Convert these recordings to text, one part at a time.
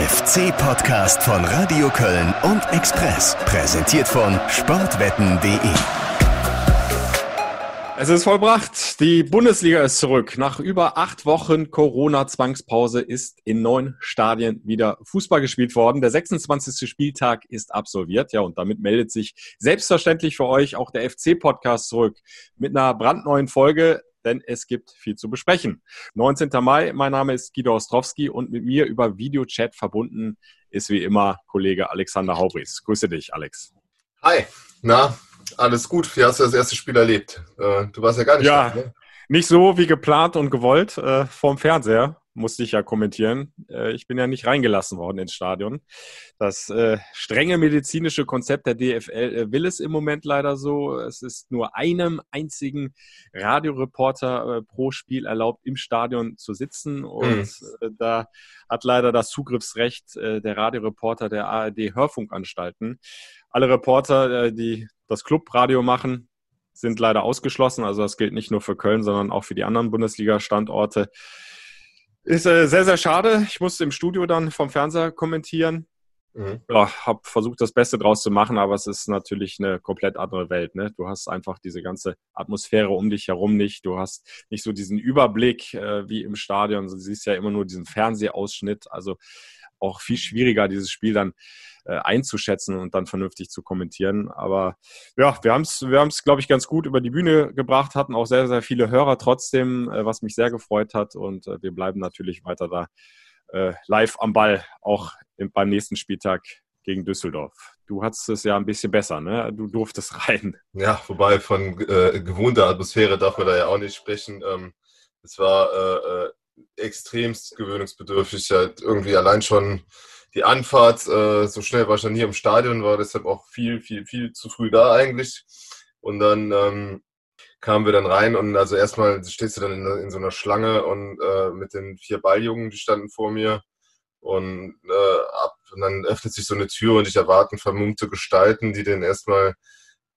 FC-Podcast von Radio Köln und Express. Präsentiert von sportwetten.de. Es ist vollbracht. Die Bundesliga ist zurück. Nach über acht Wochen Corona-Zwangspause ist in neun Stadien wieder Fußball gespielt worden. Der 26. Spieltag ist absolviert. Ja, und damit meldet sich selbstverständlich für euch auch der FC-Podcast zurück mit einer brandneuen Folge denn es gibt viel zu besprechen. 19. Mai, mein Name ist Guido Ostrowski und mit mir über Videochat verbunden ist wie immer Kollege Alexander Haubries. Grüße dich, Alex. Hi, na, alles gut. Wie hast du das erste Spiel erlebt? Äh, du warst ja gar nicht ja, da, ne? Nicht so wie geplant und gewollt äh, vorm Fernseher musste ich ja kommentieren. Äh, ich bin ja nicht reingelassen worden ins Stadion. Das äh, strenge medizinische Konzept der DFL äh, will es im Moment leider so. Es ist nur einem einzigen Radioreporter äh, pro Spiel erlaubt, im Stadion zu sitzen. Und mhm. da hat leider das Zugriffsrecht äh, der Radioreporter der ARD Hörfunkanstalten. Alle Reporter, die das Clubradio machen, sind leider ausgeschlossen. Also das gilt nicht nur für Köln, sondern auch für die anderen Bundesliga-Standorte. Ist äh, sehr, sehr schade. Ich musste im Studio dann vom Fernseher kommentieren. Mhm. Ja, habe versucht, das Beste draus zu machen, aber es ist natürlich eine komplett andere Welt. Ne? Du hast einfach diese ganze Atmosphäre um dich herum nicht. Du hast nicht so diesen Überblick äh, wie im Stadion. Du siehst ja immer nur diesen Fernsehausschnitt. Also auch viel schwieriger, dieses Spiel dann äh, einzuschätzen und dann vernünftig zu kommentieren. Aber ja, wir haben es, wir haben es, glaube ich, ganz gut über die Bühne gebracht, hatten auch sehr, sehr viele Hörer trotzdem, äh, was mich sehr gefreut hat. Und äh, wir bleiben natürlich weiter da äh, live am Ball, auch im, beim nächsten Spieltag gegen Düsseldorf. Du hattest es ja ein bisschen besser, ne? Du durftest rein. Ja, wobei von äh, gewohnter Atmosphäre darf man da ja auch nicht sprechen. Ähm, es war äh, extremst gewöhnungsbedürftig. Halt irgendwie allein schon die Anfahrt, äh, so schnell war ich dann hier im Stadion, war deshalb auch viel, viel, viel zu früh da eigentlich. Und dann ähm, kamen wir dann rein und also erstmal stehst du dann in, in so einer Schlange und äh, mit den vier Balljungen, die standen vor mir. Und, äh, ab, und dann öffnet sich so eine Tür und ich erwarten vermummte Gestalten, die den erstmal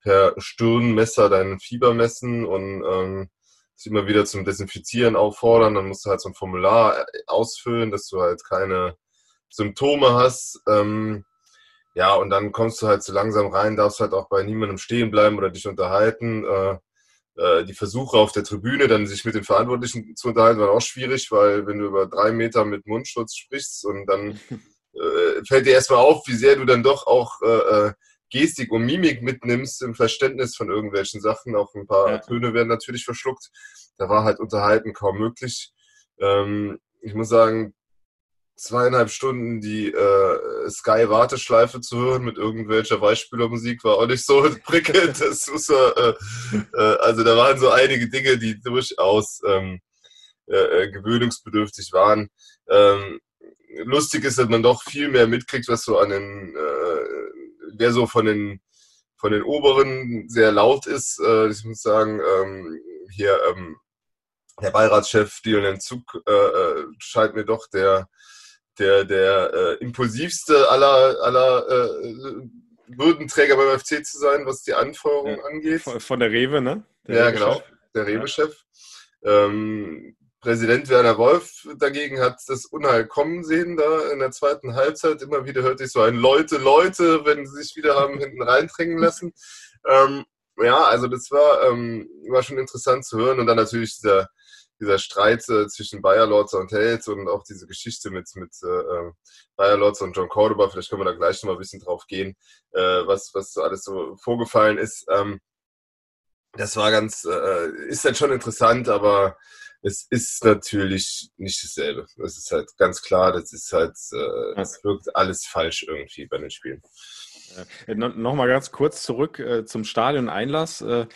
per Stirnmesser deinen Fieber messen und ähm, sich immer wieder zum Desinfizieren auffordern. Dann musst du halt so ein Formular äh, ausfüllen, dass du halt keine Symptome hast. Ähm, ja, und dann kommst du halt so langsam rein, darfst halt auch bei niemandem stehen bleiben oder dich unterhalten. Äh, äh, die Versuche auf der Tribüne, dann sich mit den Verantwortlichen zu unterhalten, waren auch schwierig, weil wenn du über drei Meter mit Mundschutz sprichst und dann äh, fällt dir erstmal auf, wie sehr du dann doch auch äh, äh, Gestik und Mimik mitnimmst im Verständnis von irgendwelchen Sachen. Auch ein paar ja. Töne werden natürlich verschluckt. Da war halt Unterhalten kaum möglich. Ähm, ich muss sagen, zweieinhalb Stunden die äh, Sky-Warteschleife zu hören mit irgendwelcher Weichspülermusik war auch nicht so prickelnd. Das muss, äh, äh, also da waren so einige Dinge, die durchaus ähm, äh, äh, gewöhnungsbedürftig waren. Ähm, lustig ist, dass man doch viel mehr mitkriegt, was so an den, äh, wer so von den von den Oberen sehr laut ist. Ich muss sagen, ähm, hier ähm, der Beiratschef Dylan Zug scheint mir doch der der, der äh, impulsivste aller, aller äh, Würdenträger beim FC zu sein, was die Anforderungen ja, angeht. Von, der Rewe, ne? Der ja, Rewe genau, der Rewe-Chef. Ja. Ähm, Präsident Werner Wolf dagegen hat das Unheil kommen sehen da in der zweiten Halbzeit. Immer wieder hörte ich so ein Leute, Leute, wenn sie sich wieder haben hinten reindrängen lassen. Ähm, ja, also das war, ähm, war schon interessant zu hören. Und dann natürlich dieser dieser Streit äh, zwischen Bayer Lords und Held und auch diese Geschichte mit, mit äh, ähm, Bayer Lords und John Cordoba, vielleicht können wir da gleich noch mal ein bisschen drauf gehen, äh, was, was so alles so vorgefallen ist. Ähm, das war ganz, äh, ist dann schon interessant, aber es ist natürlich nicht dasselbe. Das ist halt ganz klar, das ist halt, äh, es wirkt alles falsch irgendwie bei den Spielen. Äh, Nochmal ganz kurz zurück äh, zum Stadion-Einlass. Äh,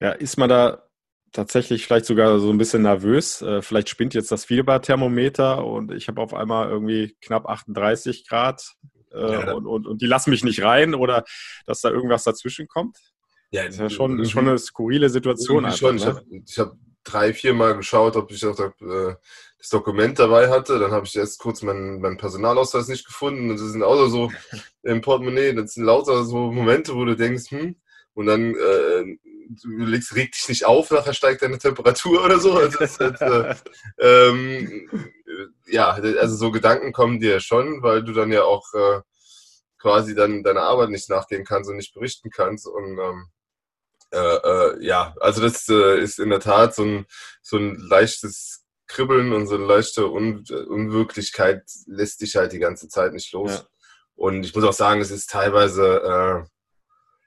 ja, ist man da tatsächlich vielleicht sogar so ein bisschen nervös. Äh, vielleicht spinnt jetzt das Fieberthermometer und ich habe auf einmal irgendwie knapp 38 Grad äh, ja, und, und, und die lassen mich nicht rein oder dass da irgendwas dazwischen kommt. Ja, das ist ja schon, ist schon eine skurrile Situation. Einfach, schon. Ne? Ich habe hab drei, vier Mal geschaut, ob ich auch äh, das Dokument dabei hatte. Dann habe ich erst kurz meinen, meinen Personalausweis nicht gefunden. Und das sind auch so im Portemonnaie. Das sind lauter so Momente, wo du denkst, hm, und dann äh, du legst, reg dich nicht auf, nachher steigt deine Temperatur oder so. Also das, halt, äh, ähm, ja, also so Gedanken kommen dir schon, weil du dann ja auch äh, quasi dann deiner Arbeit nicht nachgehen kannst und nicht berichten kannst. Und ähm, äh, äh, ja, also das äh, ist in der Tat so ein, so ein leichtes Kribbeln und so eine leichte Un Unwirklichkeit lässt dich halt die ganze Zeit nicht los. Ja. Und ich muss auch sagen, es ist teilweise, äh,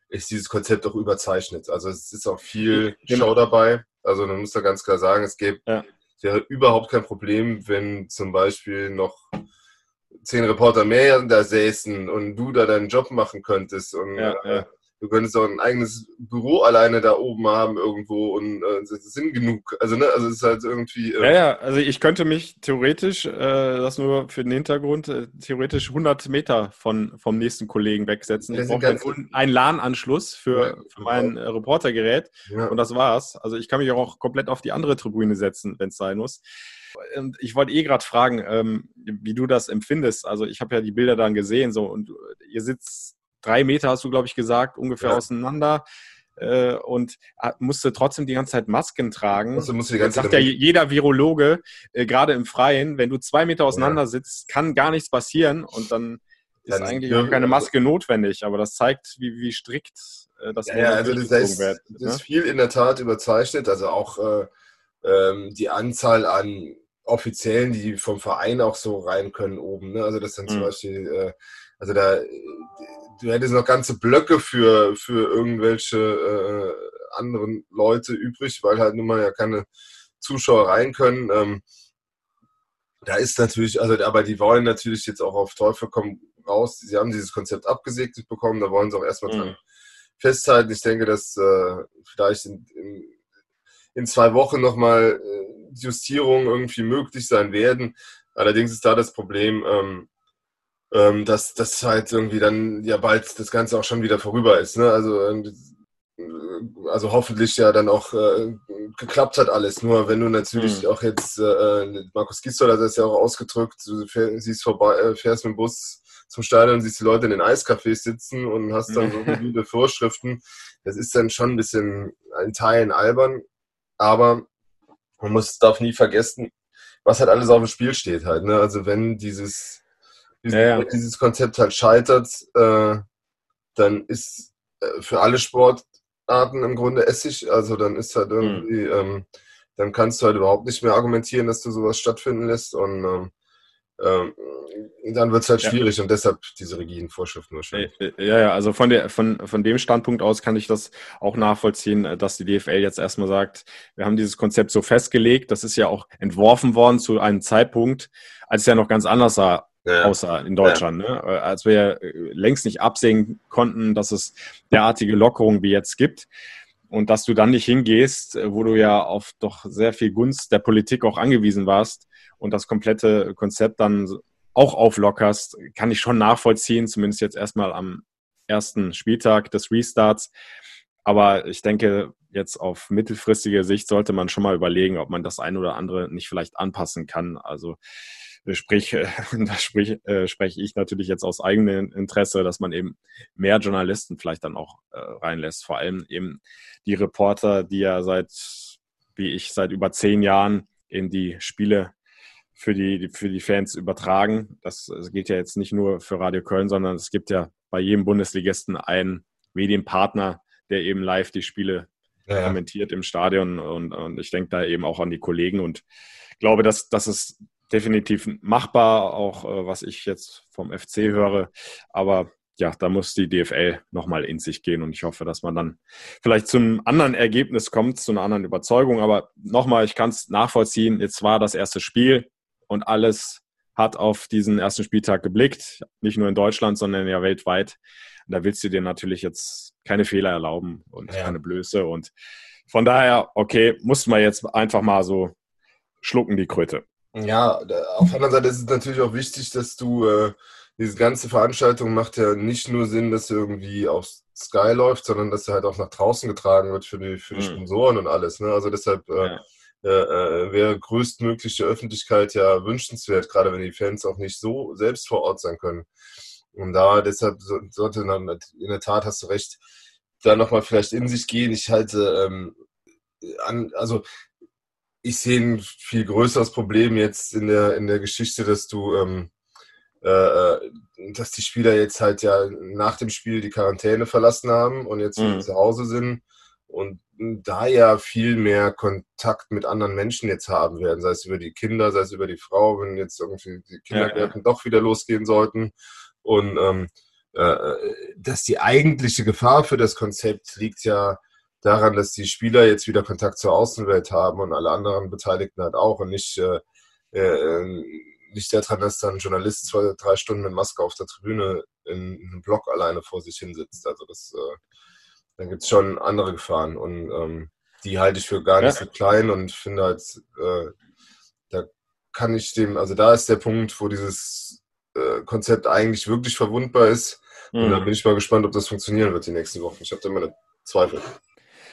ist dieses Konzept auch überzeichnet. Also es ist auch viel genau. Show dabei. Also man muss da ganz klar sagen, es gibt ja. wäre überhaupt kein Problem, wenn zum Beispiel noch zehn Reporter mehr da säßen und du da deinen Job machen könntest und ja, äh, du könntest auch ein eigenes Büro alleine da oben haben irgendwo und äh, das sind genug. Also, ne, also es ist halt irgendwie. Äh ja, ja, also ich könnte mich theoretisch, äh, das nur für den Hintergrund, äh, theoretisch 100 Meter von, vom nächsten Kollegen wegsetzen. Ich brauche einen LAN-Anschluss für, ja, für mein genau. Reportergerät ja. und das war's. Also ich kann mich auch komplett auf die andere Tribüne setzen, wenn es sein muss. Und ich wollte eh gerade fragen, ähm, wie du das empfindest. Also ich habe ja die Bilder dann gesehen, so und ihr sitzt drei Meter, hast du, glaube ich, gesagt, ungefähr ja. auseinander. Äh, und musste trotzdem die gane Zeit Masken tragen. Also musst du die ganze sagt ja jeder Virologe, äh, gerade im Freien, wenn du zwei Meter auseinander ja. sitzt, kann gar nichts passieren und dann ist dann eigentlich auch keine Maske notwendig. Aber das zeigt, wie, wie strikt äh, das ja, ja, also das, ist, wird, das ne? ist viel in der Tat überzeichnet. Also auch äh, ähm, die Anzahl an Offiziellen, die vom Verein auch so rein können oben. Ne? Also das dann mhm. zum Beispiel, äh, also da du hättest noch ganze Blöcke für, für irgendwelche äh, anderen Leute übrig, weil halt nun mal ja keine Zuschauer rein können. Ähm, da ist natürlich, also aber die wollen natürlich jetzt auch auf Teufel kommen raus. Sie haben dieses Konzept abgesegnet bekommen, da wollen sie auch erstmal mhm. dran festhalten. Ich denke, dass äh, vielleicht in, in, in, zwei Wochen nochmal äh, Justierungen irgendwie möglich sein werden. Allerdings ist da das Problem, ähm, ähm, dass das halt irgendwie dann ja bald das Ganze auch schon wieder vorüber ist. Ne? Also, äh, also hoffentlich ja dann auch äh, geklappt hat alles. Nur wenn du natürlich mhm. auch jetzt, äh, Markus Gisdol hat das ja auch ausgedrückt, du siehst vorbei, äh, fährst mit dem Bus zum Stadion, siehst die Leute in den Eiscafés sitzen und hast dann so viele Vorschriften. Das ist dann schon ein bisschen in Teilen albern, aber man muss, darf nie vergessen, was halt alles auf dem Spiel steht halt. Ne? Also wenn dieses dieses, ja, ja. dieses Konzept halt scheitert, äh, dann ist äh, für alle Sportarten im Grunde Essig. Also dann ist halt irgendwie, mhm. ähm, dann kannst du halt überhaupt nicht mehr argumentieren, dass du sowas stattfinden lässt und ähm, ähm, dann wird es halt schwierig ja. und deshalb diese rigiden Vorschriften wahrscheinlich. Äh, äh, ja, ja, also von, der, von, von dem Standpunkt aus kann ich das auch nachvollziehen, dass die DFL jetzt erstmal sagt, wir haben dieses Konzept so festgelegt, das ist ja auch entworfen worden zu einem Zeitpunkt, als es ja noch ganz anders sah außer in Deutschland. Ja. Ne? Äh, als wir äh, längst nicht absehen konnten, dass es derartige Lockerungen wie jetzt gibt. Und dass du dann nicht hingehst, äh, wo du ja auf doch sehr viel Gunst der Politik auch angewiesen warst und das komplette Konzept dann auch auflockerst, kann ich schon nachvollziehen, zumindest jetzt erstmal am ersten Spieltag des Restarts. Aber ich denke, jetzt auf mittelfristige Sicht sollte man schon mal überlegen, ob man das ein oder andere nicht vielleicht anpassen kann. Also Sprich, äh, da sprich, äh, spreche ich natürlich jetzt aus eigenem Interesse, dass man eben mehr Journalisten vielleicht dann auch äh, reinlässt. Vor allem eben die Reporter, die ja seit, wie ich, seit über zehn Jahren eben die Spiele für die, für die Fans übertragen. Das, das gilt ja jetzt nicht nur für Radio Köln, sondern es gibt ja bei jedem Bundesligisten einen Medienpartner, der eben live die Spiele ja. kommentiert im Stadion. Und, und ich denke da eben auch an die Kollegen und glaube, dass, dass es definitiv machbar, auch äh, was ich jetzt vom FC höre. Aber ja, da muss die DFL nochmal in sich gehen und ich hoffe, dass man dann vielleicht zum anderen Ergebnis kommt, zu einer anderen Überzeugung. Aber nochmal, ich kann es nachvollziehen. Jetzt war das erste Spiel und alles hat auf diesen ersten Spieltag geblickt. Nicht nur in Deutschland, sondern ja weltweit. Und da willst du dir natürlich jetzt keine Fehler erlauben und ja. keine Blöße. Und von daher, okay, muss man jetzt einfach mal so schlucken die Kröte. Ja, auf der anderen Seite ist es natürlich auch wichtig, dass du, äh, diese ganze Veranstaltung macht ja nicht nur Sinn, dass sie irgendwie auf Sky läuft, sondern dass sie halt auch nach draußen getragen wird für die, für die mhm. Sponsoren und alles. Ne? Also deshalb äh, äh, äh, wäre größtmögliche Öffentlichkeit ja wünschenswert, gerade wenn die Fans auch nicht so selbst vor Ort sein können. Und da deshalb sollte dann, in der Tat hast du recht, da nochmal vielleicht in sich gehen. Ich halte ähm, an, also ich sehe ein viel größeres Problem jetzt in der, in der Geschichte, dass du, ähm, äh, äh dass die Spieler jetzt halt ja nach dem Spiel die Quarantäne verlassen haben und jetzt mhm. zu Hause sind und da ja viel mehr Kontakt mit anderen Menschen jetzt haben werden, sei es über die Kinder, sei es über die Frau, wenn jetzt irgendwie die Kindergärten ja, ja. doch wieder losgehen sollten. Und ähm, äh, dass die eigentliche Gefahr für das Konzept liegt ja daran, dass die Spieler jetzt wieder Kontakt zur Außenwelt haben und alle anderen Beteiligten halt auch und nicht, äh, äh, nicht daran, dass dann ein Journalist zwei, drei Stunden mit Maske auf der Tribüne in, in einem Block alleine vor sich hinsitzt. Also das äh, dann gibt es schon andere Gefahren und ähm, die halte ich für gar nicht ja. so klein und finde halt, äh, da kann ich dem, also da ist der Punkt, wo dieses äh, Konzept eigentlich wirklich verwundbar ist. Mhm. Und da bin ich mal gespannt, ob das funktionieren wird die nächsten Wochen. Ich habe da meine Zweifel.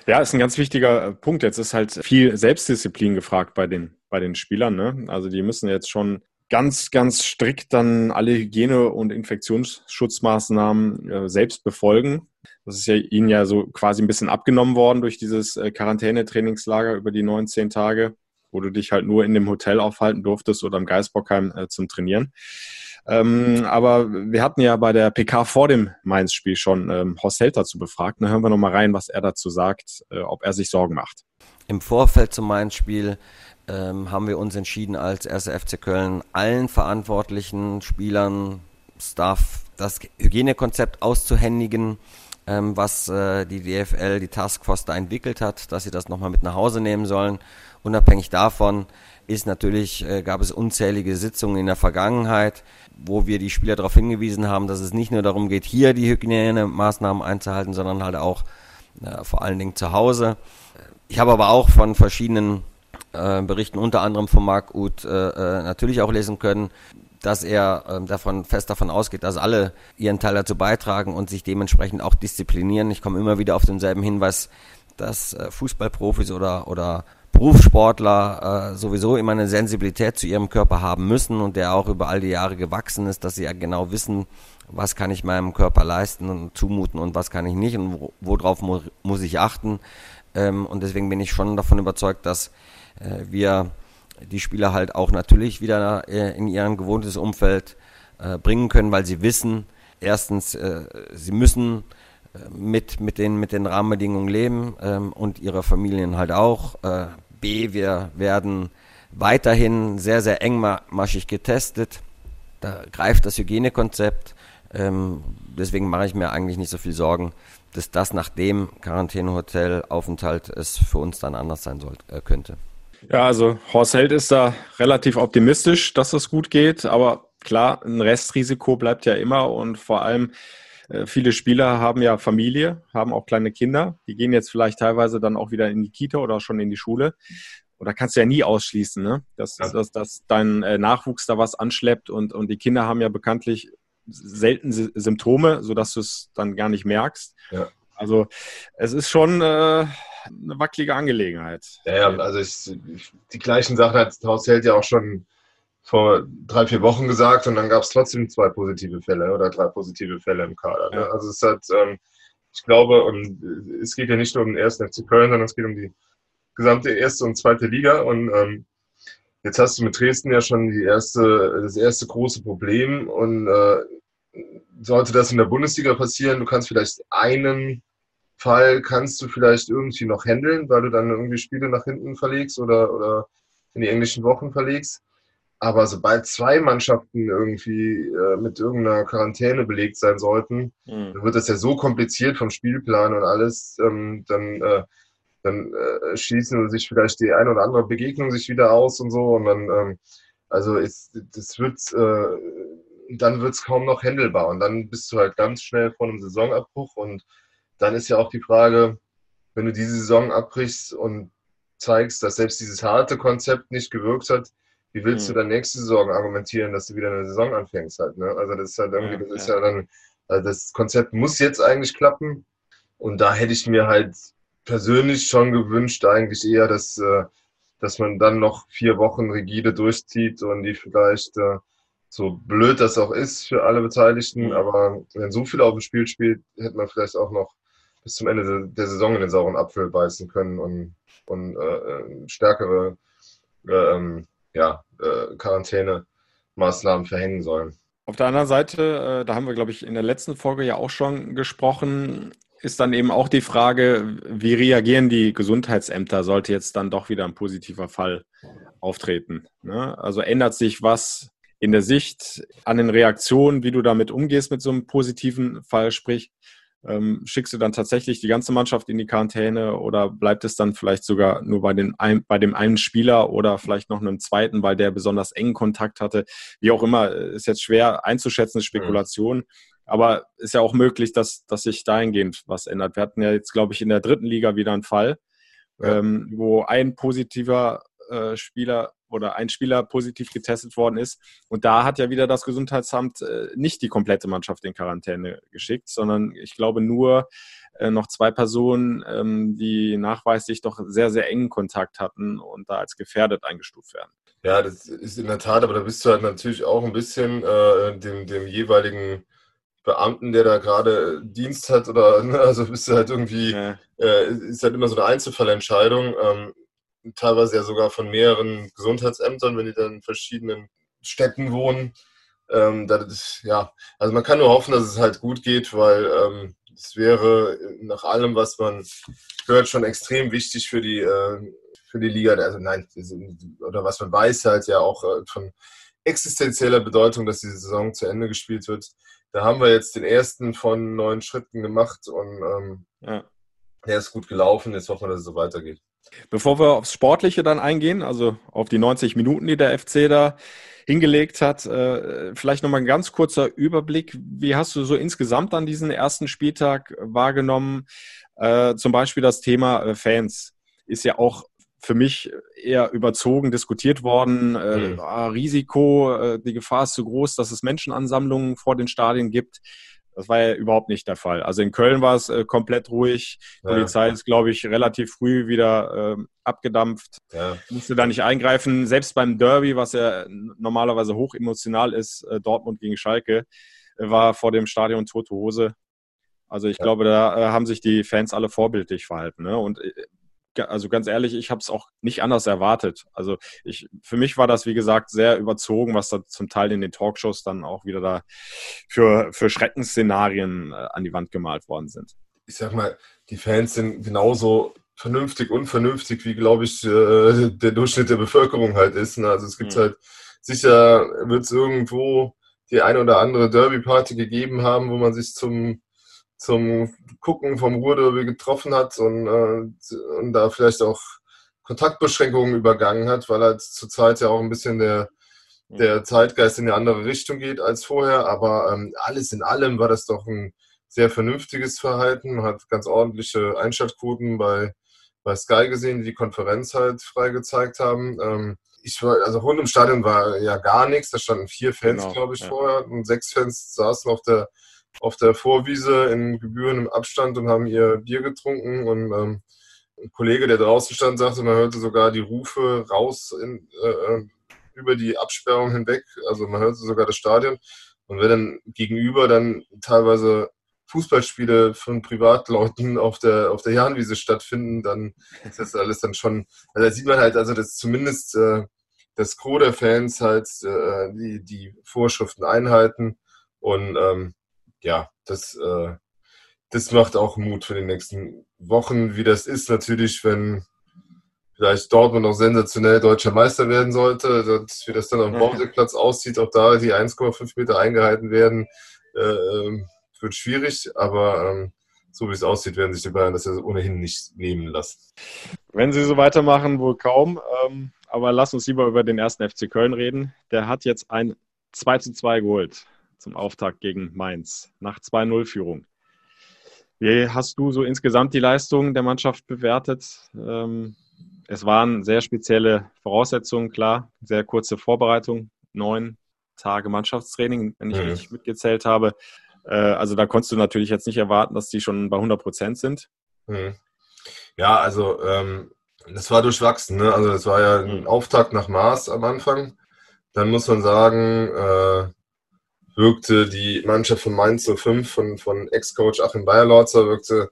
Ja, ist ein ganz wichtiger äh, Punkt. Jetzt ist halt viel Selbstdisziplin gefragt bei den, bei den Spielern. Ne? Also die müssen jetzt schon ganz, ganz strikt dann alle Hygiene- und Infektionsschutzmaßnahmen äh, selbst befolgen. Das ist ja ihnen ja so quasi ein bisschen abgenommen worden durch dieses äh, Quarantänetrainingslager über die 19 Tage, wo du dich halt nur in dem Hotel aufhalten durftest oder im Geisbockheim äh, zum Trainieren. Ähm, aber wir hatten ja bei der PK vor dem Mainz-Spiel schon ähm, Horst Held dazu befragt. Da hören wir nochmal rein, was er dazu sagt, äh, ob er sich Sorgen macht. Im Vorfeld zum Mainz-Spiel ähm, haben wir uns entschieden, als 1. FC Köln allen verantwortlichen Spielern, Staff, das Hygienekonzept auszuhändigen, ähm, was äh, die DFL, die Taskforce da entwickelt hat, dass sie das nochmal mit nach Hause nehmen sollen. Unabhängig davon ist natürlich, äh, gab es unzählige Sitzungen in der Vergangenheit, wo wir die Spieler darauf hingewiesen haben, dass es nicht nur darum geht, hier die Hygienemaßnahmen einzuhalten, sondern halt auch äh, vor allen Dingen zu Hause. Ich habe aber auch von verschiedenen äh, Berichten, unter anderem von Marc Uth, äh, äh, natürlich auch lesen können, dass er äh, davon fest davon ausgeht, dass alle ihren Teil dazu beitragen und sich dementsprechend auch disziplinieren. Ich komme immer wieder auf denselben Hinweis, dass äh, Fußballprofis oder oder Berufssportler äh, sowieso immer eine Sensibilität zu ihrem Körper haben müssen und der auch über all die Jahre gewachsen ist, dass sie ja genau wissen, was kann ich meinem Körper leisten und zumuten und was kann ich nicht und worauf mu muss ich achten. Ähm, und deswegen bin ich schon davon überzeugt, dass äh, wir die Spieler halt auch natürlich wieder äh, in ihr gewohntes Umfeld äh, bringen können, weil sie wissen, erstens, sie müssen mit, mit, den, mit den Rahmenbedingungen leben ähm, und ihre Familien halt auch. B, wir werden weiterhin sehr, sehr engmaschig getestet. Da greift das Hygienekonzept. Ähm, deswegen mache ich mir eigentlich nicht so viel Sorgen, dass das nach dem Quarantänehotel-Aufenthalt es für uns dann anders sein sollte, äh, könnte. Ja, also Horst Held ist da relativ optimistisch, dass es gut geht, aber klar, ein Restrisiko bleibt ja immer und vor allem äh, viele Spieler haben ja Familie, haben auch kleine Kinder, die gehen jetzt vielleicht teilweise dann auch wieder in die Kita oder schon in die Schule. Oder kannst du ja nie ausschließen, ne? dass, ja. dass, dass dein äh, Nachwuchs da was anschleppt und, und die Kinder haben ja bekanntlich selten Symptome, sodass du es dann gar nicht merkst. Ja. Also es ist schon äh, eine wackelige Angelegenheit. Ja, ja also ich, die gleichen Sachen hat Haus Held ja auch schon vor drei, vier Wochen gesagt und dann gab es trotzdem zwei positive Fälle oder drei positive Fälle im Kader. Ne? Also es hat, ähm, ich glaube, und es geht ja nicht nur um den ersten FC Köln, sondern es geht um die gesamte erste und zweite Liga und ähm, jetzt hast du mit Dresden ja schon die erste, das erste große Problem und äh, sollte das in der Bundesliga passieren, du kannst vielleicht einen Fall kannst du vielleicht irgendwie noch handeln, weil du dann irgendwie Spiele nach hinten verlegst oder, oder in die englischen Wochen verlegst. Aber sobald zwei Mannschaften irgendwie äh, mit irgendeiner Quarantäne belegt sein sollten, mhm. dann wird das ja so kompliziert vom Spielplan und alles, ähm, dann, äh, dann äh, schließen sich vielleicht die eine oder andere Begegnung sich wieder aus und so. Und dann, ähm, also ist, das wird, äh, dann wird es kaum noch händelbar. Und dann bist du halt ganz schnell vor einem Saisonabbruch und dann ist ja auch die Frage, wenn du diese Saison abbrichst und zeigst, dass selbst dieses harte Konzept nicht gewirkt hat, wie willst mhm. du dann nächste Saison argumentieren, dass du wieder eine Saison anfängst halt, ne? Also das ist halt irgendwie, ja, das ist ja, ja dann, also das Konzept muss jetzt eigentlich klappen. Und da hätte ich mir halt persönlich schon gewünscht, eigentlich eher, dass, äh, dass man dann noch vier Wochen rigide durchzieht und die vielleicht, äh, so blöd das auch ist für alle Beteiligten, mhm. aber wenn so viel auf dem Spiel spielt, hätte man vielleicht auch noch bis zum Ende der Saison in den sauren Apfel beißen können und, und äh, äh, stärkere ähm, ja, äh, Quarantänemaßnahmen verhängen sollen. Auf der anderen Seite, äh, da haben wir, glaube ich, in der letzten Folge ja auch schon gesprochen, ist dann eben auch die Frage, wie reagieren die Gesundheitsämter, sollte jetzt dann doch wieder ein positiver Fall auftreten. Ne? Also ändert sich was in der Sicht an den Reaktionen, wie du damit umgehst mit so einem positiven Fall, sprich, ähm, schickst du dann tatsächlich die ganze Mannschaft in die Quarantäne oder bleibt es dann vielleicht sogar nur bei, den ein, bei dem einen Spieler oder vielleicht noch einem zweiten, weil der besonders engen Kontakt hatte? Wie auch immer, ist jetzt schwer einzuschätzen, Spekulation. Mhm. Aber ist ja auch möglich, dass, dass sich dahingehend was ändert. Wir hatten ja jetzt, glaube ich, in der dritten Liga wieder einen Fall, ja. ähm, wo ein positiver äh, Spieler oder ein Spieler positiv getestet worden ist. Und da hat ja wieder das Gesundheitsamt äh, nicht die komplette Mannschaft in Quarantäne geschickt, sondern ich glaube nur äh, noch zwei Personen, ähm, die nachweislich doch sehr, sehr engen Kontakt hatten und da als gefährdet eingestuft werden. Ja, das ist in der Tat, aber da bist du halt natürlich auch ein bisschen äh, dem, dem jeweiligen Beamten, der da gerade Dienst hat oder ne, also bist du halt irgendwie, ja. äh, ist halt immer so eine Einzelfallentscheidung. Ähm, teilweise ja sogar von mehreren Gesundheitsämtern, wenn die dann in verschiedenen Städten wohnen. Ähm, das, ja, also man kann nur hoffen, dass es halt gut geht, weil ähm, es wäre nach allem, was man hört, schon extrem wichtig für die, äh, für die Liga. Also nein, oder was man weiß halt ja auch äh, von existenzieller Bedeutung, dass die Saison zu Ende gespielt wird. Da haben wir jetzt den ersten von neun Schritten gemacht und ähm, ja. der ist gut gelaufen. Jetzt hoffen wir, dass es so weitergeht. Bevor wir aufs Sportliche dann eingehen, also auf die 90 Minuten, die der FC da hingelegt hat, äh, vielleicht nochmal ein ganz kurzer Überblick. Wie hast du so insgesamt an diesen ersten Spieltag wahrgenommen? Äh, zum Beispiel das Thema äh, Fans ist ja auch für mich eher überzogen diskutiert worden. Mhm. Risiko, die Gefahr ist zu groß, dass es Menschenansammlungen vor den Stadien gibt. Das war ja überhaupt nicht der Fall. Also in Köln war es äh, komplett ruhig. Die ja. Polizei ist, glaube ich, relativ früh wieder äh, abgedampft. Ja. Musste da nicht eingreifen. Selbst beim Derby, was ja normalerweise hoch emotional ist, äh, Dortmund gegen Schalke, äh, war vor dem Stadion tote Hose. Also ich ja. glaube, da äh, haben sich die Fans alle vorbildlich verhalten. Ne? Und äh, also ganz ehrlich, ich habe es auch nicht anders erwartet. Also ich, für mich war das, wie gesagt, sehr überzogen, was da zum Teil in den Talkshows dann auch wieder da für, für Schreckensszenarien äh, an die Wand gemalt worden sind. Ich sag mal, die Fans sind genauso vernünftig, unvernünftig, wie, glaube ich, äh, der Durchschnitt der Bevölkerung halt ist. Ne? Also es gibt mhm. halt, sicher wird es irgendwo die eine oder andere Derby-Party gegeben haben, wo man sich zum zum Gucken vom Ruhrderby getroffen hat und, äh, und da vielleicht auch Kontaktbeschränkungen übergangen hat, weil halt zurzeit ja auch ein bisschen der, der Zeitgeist in eine andere Richtung geht als vorher. Aber ähm, alles in allem war das doch ein sehr vernünftiges Verhalten. Man hat ganz ordentliche Einschaltquoten bei, bei Sky gesehen, die die Konferenz halt frei gezeigt haben. Ähm, ich war, also rund im Stadion war ja gar nichts. Da standen vier Fans, genau, glaube ich, ja. vorher und sechs Fans saßen auf der auf der Vorwiese in gebührendem Abstand und haben ihr Bier getrunken. Und ähm, ein Kollege, der draußen stand, sagte, man hörte sogar die Rufe raus in, äh, äh, über die Absperrung hinweg. Also man hörte sogar das Stadion. Und wenn dann gegenüber dann teilweise Fußballspiele von Privatleuten auf der, auf der Jahnwiese stattfinden, dann ist das alles dann schon, also da sieht man halt, also dass zumindest äh, das Gros der Fans halt äh, die, die Vorschriften einhalten und ähm, ja, das, äh, das macht auch Mut für die nächsten Wochen, wie das ist natürlich, wenn vielleicht Dortmund noch sensationell deutscher Meister werden sollte, dass, wie das dann auf dem Baumseeplatz aussieht, ob da die 1,5 Meter eingehalten werden, äh, ähm, wird schwierig, aber ähm, so wie es aussieht, werden sich die Bayern das ja ohnehin nicht nehmen lassen. Wenn sie so weitermachen, wohl kaum. Ähm, aber lass uns lieber über den ersten FC Köln reden. Der hat jetzt ein 2 zu 2 geholt zum Auftakt gegen Mainz nach 2-0-Führung. Wie hast du so insgesamt die Leistung der Mannschaft bewertet? Ähm, es waren sehr spezielle Voraussetzungen, klar, sehr kurze Vorbereitung, neun Tage Mannschaftstraining, wenn ich mhm. richtig mitgezählt habe. Äh, also da konntest du natürlich jetzt nicht erwarten, dass die schon bei 100 Prozent sind. Mhm. Ja, also ähm, das war durchwachsen. Ne? Also das war ja ein mhm. Auftakt nach Maß am Anfang. Dann muss man sagen, äh, wirkte die Mannschaft von Mainz 05 von, von Ex-Coach Achim Bayerlorzer wirkte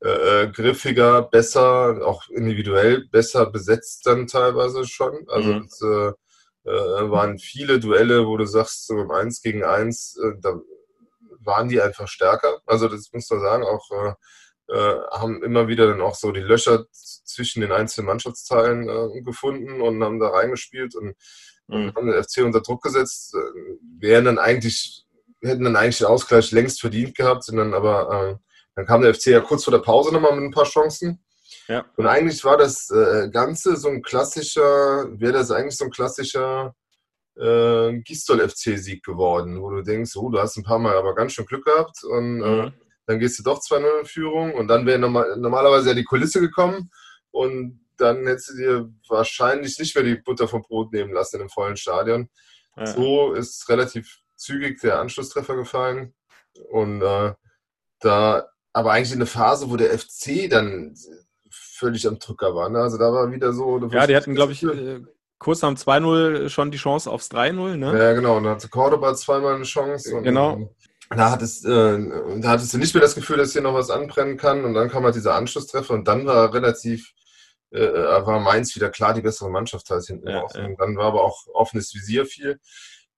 äh, griffiger, besser, auch individuell besser besetzt dann teilweise schon. Also mhm. es äh, äh, waren viele Duelle, wo du sagst, so im 1 gegen 1, äh, da waren die einfach stärker. Also das muss man sagen, auch äh, äh, haben immer wieder dann auch so die Löcher zwischen den einzelnen Mannschaftsteilen äh, gefunden und haben da reingespielt und. Und haben den FC unter Druck gesetzt. Äh, wären dann eigentlich, hätten dann eigentlich den Ausgleich längst verdient gehabt, sind dann aber, äh, dann kam der FC ja kurz vor der Pause nochmal mit ein paar Chancen. Ja. Und eigentlich war das äh, Ganze so ein klassischer, wäre das eigentlich so ein klassischer äh, Gistol-FC-Sieg geworden, wo du denkst, oh, du hast ein paar Mal aber ganz schön Glück gehabt und äh, mhm dann gehst du doch 2-0 in Führung und dann wäre normal, normalerweise ja die Kulisse gekommen und dann hättest du dir wahrscheinlich nicht mehr die Butter vom Brot nehmen lassen im vollen Stadion. Ja. So ist relativ zügig der Anschlusstreffer gefallen und äh, da aber eigentlich in eine Phase, wo der FC dann völlig am Drücker war. Ne? Also da war wieder so. Ja, die hatten, glaube ich, äh, kurz nach dem 2-0 schon die Chance aufs 3-0. Ne? Ja, genau. Und dann hatte Cordoba zweimal eine Chance. Und, genau da hattest, äh, da hattest du nicht mehr das Gefühl, dass hier noch was anbrennen kann. Und dann kam halt dieser Anschlusstreffer und dann war relativ, war Mainz wieder klar die bessere Mannschaft als hinten ja, raus. Und dann war aber auch offenes Visier viel.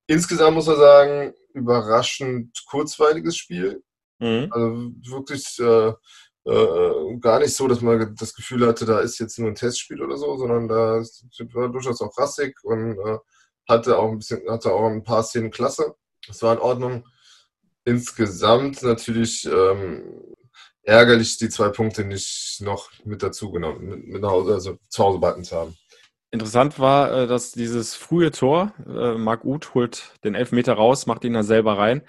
Insgesamt muss man sagen, überraschend kurzweiliges Spiel. Mhm. Also wirklich äh, äh, gar nicht so, dass man das Gefühl hatte, da ist jetzt nur ein Testspiel oder so, sondern da war durchaus auch rassig und äh, hatte auch ein bisschen, hatte auch ein paar Szenen klasse. Das war in Ordnung insgesamt natürlich ähm, ärgerlich, die zwei Punkte nicht noch mit dazu genommen, mit, mit nach Hause, also zu Hause behalten zu haben. Interessant war, äh, dass dieses frühe Tor, äh, Marc Uth holt den Elfmeter raus, macht ihn dann selber rein,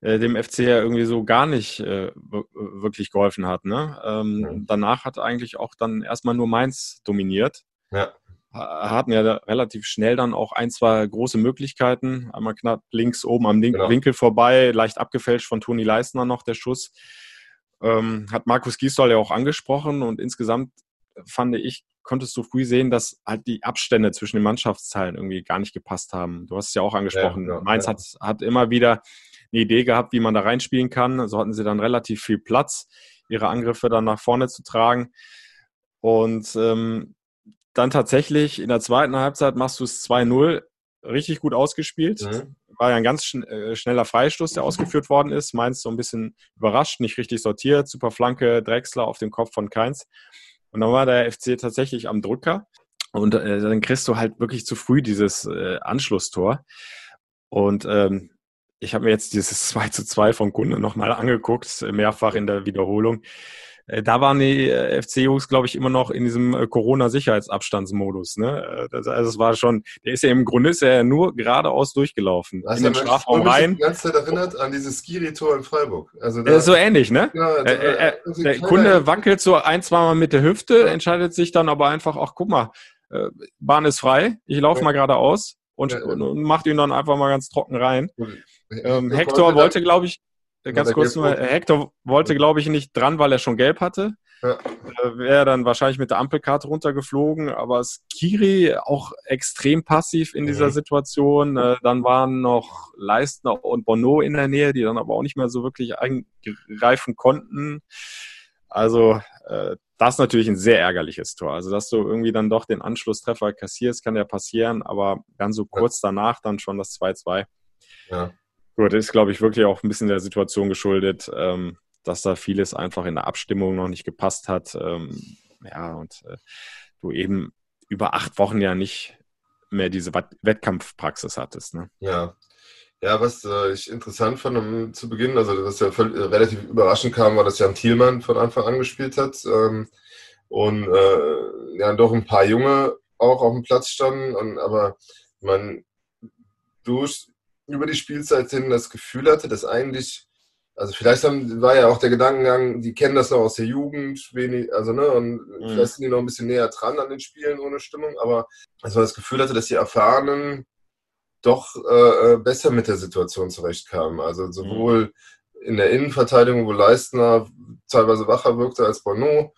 äh, dem FC ja irgendwie so gar nicht wirklich geholfen hat. Ne? Ja. Danach hat eigentlich auch dann erstmal nur Mainz dominiert. Ja hatten ja relativ schnell dann auch ein, zwei große Möglichkeiten. Einmal knapp links oben am genau. Winkel vorbei, leicht abgefälscht von Toni Leistner noch der Schuss. Ähm, hat Markus Gisdol ja auch angesprochen und insgesamt fand ich, konntest du früh sehen, dass halt die Abstände zwischen den Mannschaftsteilen irgendwie gar nicht gepasst haben. Du hast es ja auch angesprochen. Ja, ja, Mainz ja. Hat, hat immer wieder eine Idee gehabt, wie man da reinspielen kann. So hatten sie dann relativ viel Platz, ihre Angriffe dann nach vorne zu tragen. Und ähm, dann tatsächlich in der zweiten Halbzeit machst du es 2-0 richtig gut ausgespielt. Mhm. War ja ein ganz schn äh, schneller Freistoß, der ausgeführt worden ist. Mainz so ein bisschen überrascht, nicht richtig sortiert. Super Flanke, Drechsler auf dem Kopf von Keins. Und dann war der FC tatsächlich am Drücker. Und äh, dann kriegst du halt wirklich zu früh dieses äh, Anschlusstor. Und ähm, ich habe mir jetzt dieses 2 zu 2 von Kunde nochmal angeguckt, mehrfach in der Wiederholung. Äh, da waren die äh, FC-Jungs, glaube ich, immer noch in diesem äh, Corona-Sicherheitsabstandsmodus. Ne? Das, also es war schon, der ist ja im Grunde ist er ja nur geradeaus durchgelaufen in den Strafraum rein. Ich die ganze Zeit erinnert an dieses Skiri-Tor in Freiburg. Also da, so ähnlich, ne? Ja, also, äh, äh, der Kunde wackelt so ein, zweimal mit der Hüfte, ja. entscheidet sich dann aber einfach, ach guck mal, Bahn ist frei, ich laufe ja. mal geradeaus und, und, und macht ihn dann einfach mal ganz trocken rein. Ähm, Hector wollte, glaube ich, Ganz kurz nur, Hector wollte, glaube ich, nicht dran, weil er schon gelb hatte. Ja. Äh, Wäre dann wahrscheinlich mit der Ampelkarte runtergeflogen, aber Skiri auch extrem passiv in dieser mhm. Situation. Äh, dann waren noch Leistner und Bono in der Nähe, die dann aber auch nicht mehr so wirklich eingreifen konnten. Also äh, das ist natürlich ein sehr ärgerliches Tor. Also dass du irgendwie dann doch den Anschlusstreffer kassierst, kann ja passieren, aber dann so kurz danach dann schon das 2-2. Ja. Gut, ist, glaube ich, wirklich auch ein bisschen der Situation geschuldet, ähm, dass da vieles einfach in der Abstimmung noch nicht gepasst hat. Ähm, ja, und äh, du eben über acht Wochen ja nicht mehr diese Wettkampfpraxis hattest. Ne? Ja. Ja, was äh, ich interessant fand um, zu Beginn, also was ja voll, äh, relativ überraschend kam, war, dass Jan Thielmann von Anfang an gespielt hat ähm, und äh, ja doch ein paar Junge auch auf dem Platz standen, und, aber man durch über die Spielzeit hin das Gefühl hatte, dass eigentlich, also vielleicht haben, war ja auch der Gedankengang, die kennen das noch aus der Jugend, wenig, also ne, und mhm. vielleicht sind die noch ein bisschen näher dran an den Spielen ohne Stimmung, aber also man das Gefühl hatte, dass die Erfahrenen doch äh, äh besser mit der Situation zurechtkamen. Also sowohl mhm. in der Innenverteidigung, wo Leistner teilweise wacher wirkte als Bono,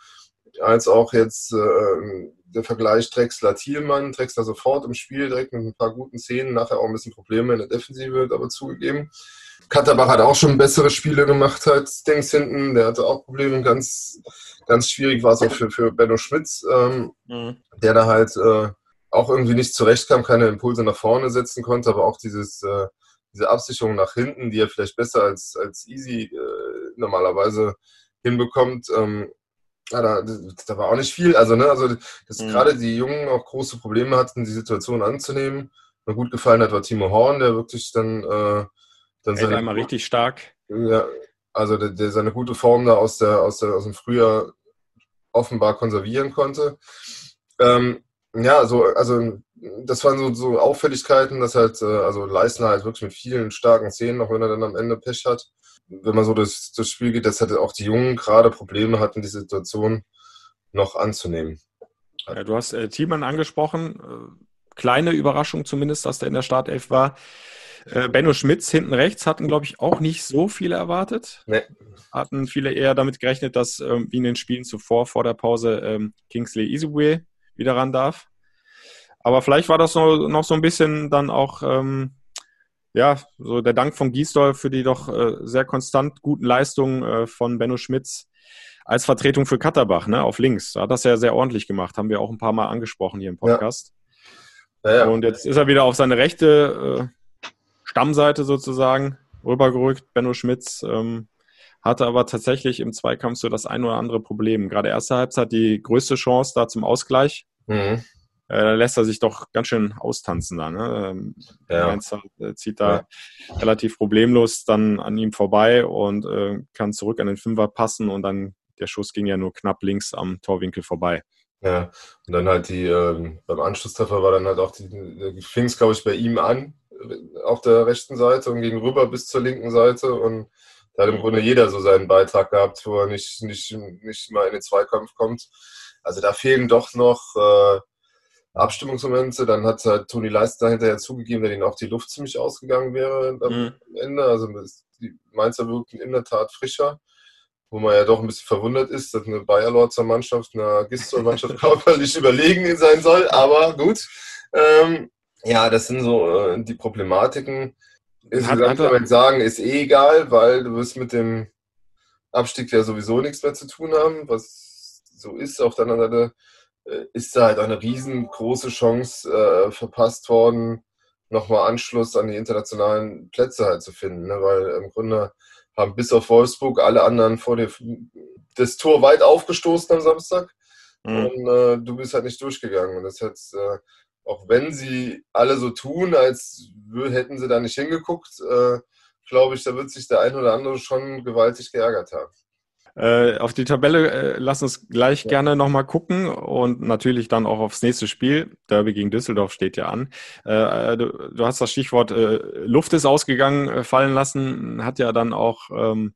als auch jetzt äh, der Vergleich Drexler-Thielmann, Drexler sofort im Spiel, direkt mit ein paar guten Szenen, nachher auch ein bisschen Probleme in der Defensive, aber zugegeben. Katterbach hat auch schon bessere Spiele gemacht als Dings hinten. Der hatte auch Probleme. Ganz, ganz schwierig war es auch für, für Benno Schmitz, ähm, mhm. der da halt äh, auch irgendwie nicht zurechtkam, keine Impulse nach vorne setzen konnte, aber auch dieses, äh, diese Absicherung nach hinten, die er vielleicht besser als, als Easy äh, normalerweise hinbekommt, ähm, ja, da, da war auch nicht viel. Also, ne, also dass mhm. gerade die Jungen auch große Probleme hatten, die Situation anzunehmen. Mir gut gefallen hat war Timo Horn, der wirklich dann, äh, dann seine, einmal richtig stark. Ja, also der, der, seine gute Form da aus, der, aus, der, aus dem Frühjahr offenbar konservieren konnte. Ähm, ja, so, also das waren so, so Auffälligkeiten, dass halt, äh, also Leistner halt wirklich mit vielen starken Szenen, auch wenn er dann am Ende Pech hat. Wenn man so das, das Spiel geht, dass halt auch die Jungen gerade Probleme hatten, die Situation noch anzunehmen. Ja, du hast äh, Thiemann angesprochen. Äh, kleine Überraschung zumindest, dass der in der Startelf war. Äh, Benno Schmitz hinten rechts hatten, glaube ich, auch nicht so viele erwartet. Nee. Hatten viele eher damit gerechnet, dass ähm, wie in den Spielen zuvor vor der Pause ähm, Kingsley Isubue wieder ran darf. Aber vielleicht war das noch, noch so ein bisschen dann auch, ähm, ja, so der Dank von Giesdorf für die doch äh, sehr konstant guten Leistungen äh, von Benno Schmitz als Vertretung für Katterbach, ne, auf links. Da hat das ja sehr ordentlich gemacht, haben wir auch ein paar Mal angesprochen hier im Podcast. Ja. Ja. Und jetzt ist er wieder auf seine rechte äh, Stammseite sozusagen rübergerückt, Benno Schmitz. Ähm, hatte aber tatsächlich im Zweikampf so das ein oder andere Problem. Gerade erste Halbzeit die größte Chance da zum Ausgleich. Mhm. Äh, da lässt er sich doch ganz schön austanzen da. Ne? Ähm, ja. Mainzer äh, zieht da ja. relativ problemlos dann an ihm vorbei und äh, kann zurück an den Fünfer passen und dann der Schuss ging ja nur knapp links am Torwinkel vorbei. Ja, und dann halt die, ähm, beim Anschlusstreffer war dann halt auch die, fing es glaube ich bei ihm an, auf der rechten Seite und ging rüber bis zur linken Seite und da hat im Grunde jeder so seinen Beitrag gehabt, wo er nicht, nicht, nicht mal in den Zweikampf kommt. Also da fehlen doch noch äh, Abstimmungsmomente. Dann hat halt Toni Leister hinterher zugegeben, dass ihnen auch die Luft ziemlich ausgegangen wäre am mhm. Ende. Also die Mainzer wirkten in der Tat frischer, wo man ja doch ein bisschen verwundert ist, dass eine Bayer-Lorzer Mannschaft einer Gistol-Mannschaft körperlich überlegen sein soll. Aber gut. Ähm, ja, das sind so äh, die Problematiken. Insgesamt kann man sagen, ist eh egal, weil du wirst mit dem Abstieg ja sowieso nichts mehr zu tun haben, was so ist. Auf der anderen Seite ist da halt eine riesengroße Chance äh, verpasst worden, nochmal Anschluss an die internationalen Plätze halt zu finden, ne? weil im Grunde haben bis auf Wolfsburg alle anderen vor dir das Tor weit aufgestoßen am Samstag mhm. und äh, du bist halt nicht durchgegangen und das hat äh, auch wenn sie alle so tun, als hätten sie da nicht hingeguckt, äh, glaube ich, da wird sich der ein oder andere schon gewaltig geärgert haben. Äh, auf die Tabelle äh, lass uns gleich ja. gerne nochmal gucken und natürlich dann auch aufs nächste Spiel. Derby gegen Düsseldorf steht ja an. Äh, du, du, hast das Stichwort äh, Luft ist ausgegangen äh, fallen lassen, hat ja dann auch ähm,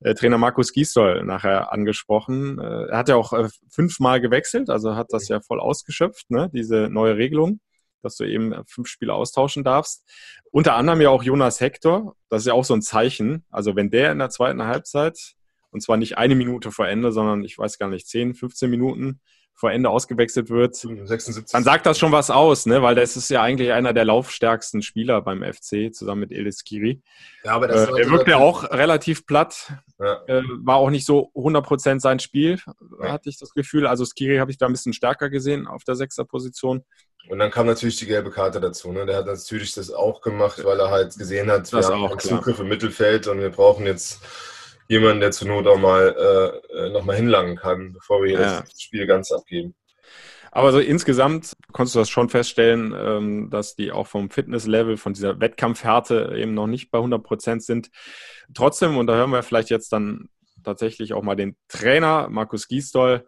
äh, Trainer Markus Gisdol nachher angesprochen. Äh, er hat ja auch äh, fünfmal gewechselt, also hat das ja voll ausgeschöpft, ne, diese neue Regelung, dass du eben fünf Spiele austauschen darfst. Unter anderem ja auch Jonas Hector, das ist ja auch so ein Zeichen. Also wenn der in der zweiten Halbzeit, und zwar nicht eine Minute vor Ende, sondern ich weiß gar nicht, 10, 15 Minuten vor Ende ausgewechselt wird, 76. dann sagt das schon was aus, ne? weil das ist ja eigentlich einer der laufstärksten Spieler beim FC, zusammen mit Elis Kiri. Ja, aber das äh, er wirkt ja auch relativ platt, ja. äh, war auch nicht so 100% sein Spiel, ja. hatte ich das Gefühl. Also Skiri habe ich da ein bisschen stärker gesehen auf der Sechser-Position. Und dann kam natürlich die gelbe Karte dazu. Ne? Der hat natürlich das auch gemacht, weil er halt gesehen hat, wir das haben auch, Zugriff im Mittelfeld und wir brauchen jetzt jemanden, der zur Not auch mal äh, äh nochmal hinlangen kann, bevor wir ja. das Spiel ganz abgeben. Aber so insgesamt konntest du das schon feststellen, ähm, dass die auch vom Fitnesslevel, von dieser Wettkampfhärte eben noch nicht bei 100 Prozent sind. Trotzdem, und da hören wir vielleicht jetzt dann tatsächlich auch mal den Trainer, Markus Giesdoll,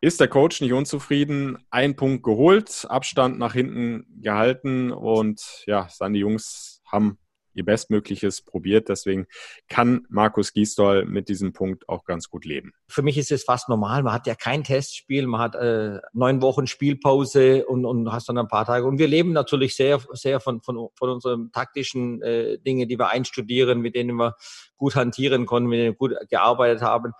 ist der Coach nicht unzufrieden? Ein Punkt geholt, Abstand nach hinten gehalten und ja, seine Jungs haben ihr Bestmögliches probiert. Deswegen kann Markus Gisdol mit diesem Punkt auch ganz gut leben. Für mich ist es fast normal. Man hat ja kein Testspiel, man hat äh, neun Wochen Spielpause und, und hast dann ein paar Tage. Und wir leben natürlich sehr, sehr von, von, von unseren taktischen äh, Dinge, die wir einstudieren, mit denen wir gut hantieren konnten, mit denen wir gut gearbeitet haben.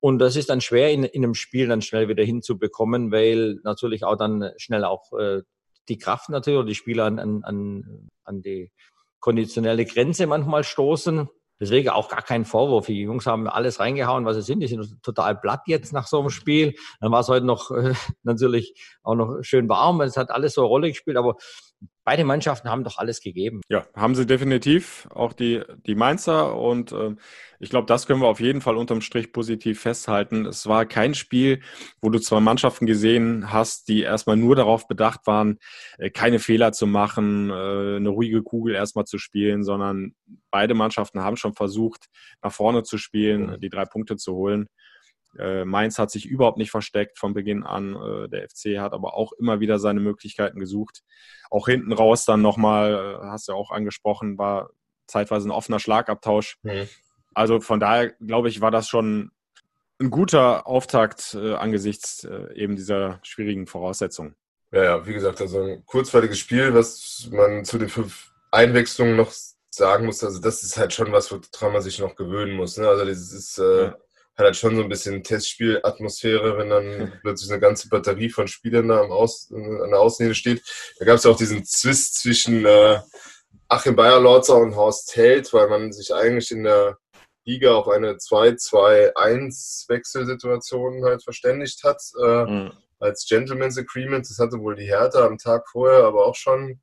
Und das ist dann schwer in, in einem Spiel dann schnell wieder hinzubekommen, weil natürlich auch dann schnell auch äh, die Kraft natürlich oder die Spieler an, an, an die konditionelle Grenze manchmal stoßen. Deswegen auch gar kein Vorwurf. Die Jungs haben alles reingehauen, was sie sind. Die sind total platt jetzt nach so einem Spiel. Dann war es heute noch äh, natürlich auch noch schön warm. Es hat alles so eine Rolle gespielt, aber beide Mannschaften haben doch alles gegeben. Ja, haben sie definitiv, auch die, die Mainzer. Und äh, ich glaube, das können wir auf jeden Fall unterm Strich positiv festhalten. Es war kein Spiel, wo du zwei Mannschaften gesehen hast, die erstmal nur darauf bedacht waren, äh, keine Fehler zu machen, äh, eine ruhige Kugel erstmal zu spielen, sondern beide Mannschaften haben schon versucht, nach vorne zu spielen, die drei Punkte zu holen. Äh, Mainz hat sich überhaupt nicht versteckt von Beginn an. Äh, der FC hat aber auch immer wieder seine Möglichkeiten gesucht. Auch hinten raus dann nochmal, äh, hast du ja auch angesprochen, war zeitweise ein offener Schlagabtausch. Mhm. Also von daher, glaube ich, war das schon ein guter Auftakt äh, angesichts äh, eben dieser schwierigen Voraussetzungen. Ja, ja, wie gesagt, also ein kurzweiliges Spiel, was man zu den fünf Einwechslungen noch sagen muss, also das ist halt schon was, woran man sich noch gewöhnen muss. Ne? Also das ist äh, ja hat halt schon so ein bisschen Testspielatmosphäre, wenn dann plötzlich eine ganze Batterie von Spielern da am Aus, an der Außenlinie steht. Da gab es auch diesen Zwist zwischen äh, Achim Bayer-Lorzer und Horst Held, weil man sich eigentlich in der Liga auf eine 2-2-1-Wechselsituation halt verständigt hat, äh, mhm. als Gentleman's Agreement. Das hatte wohl die Hertha am Tag vorher aber auch schon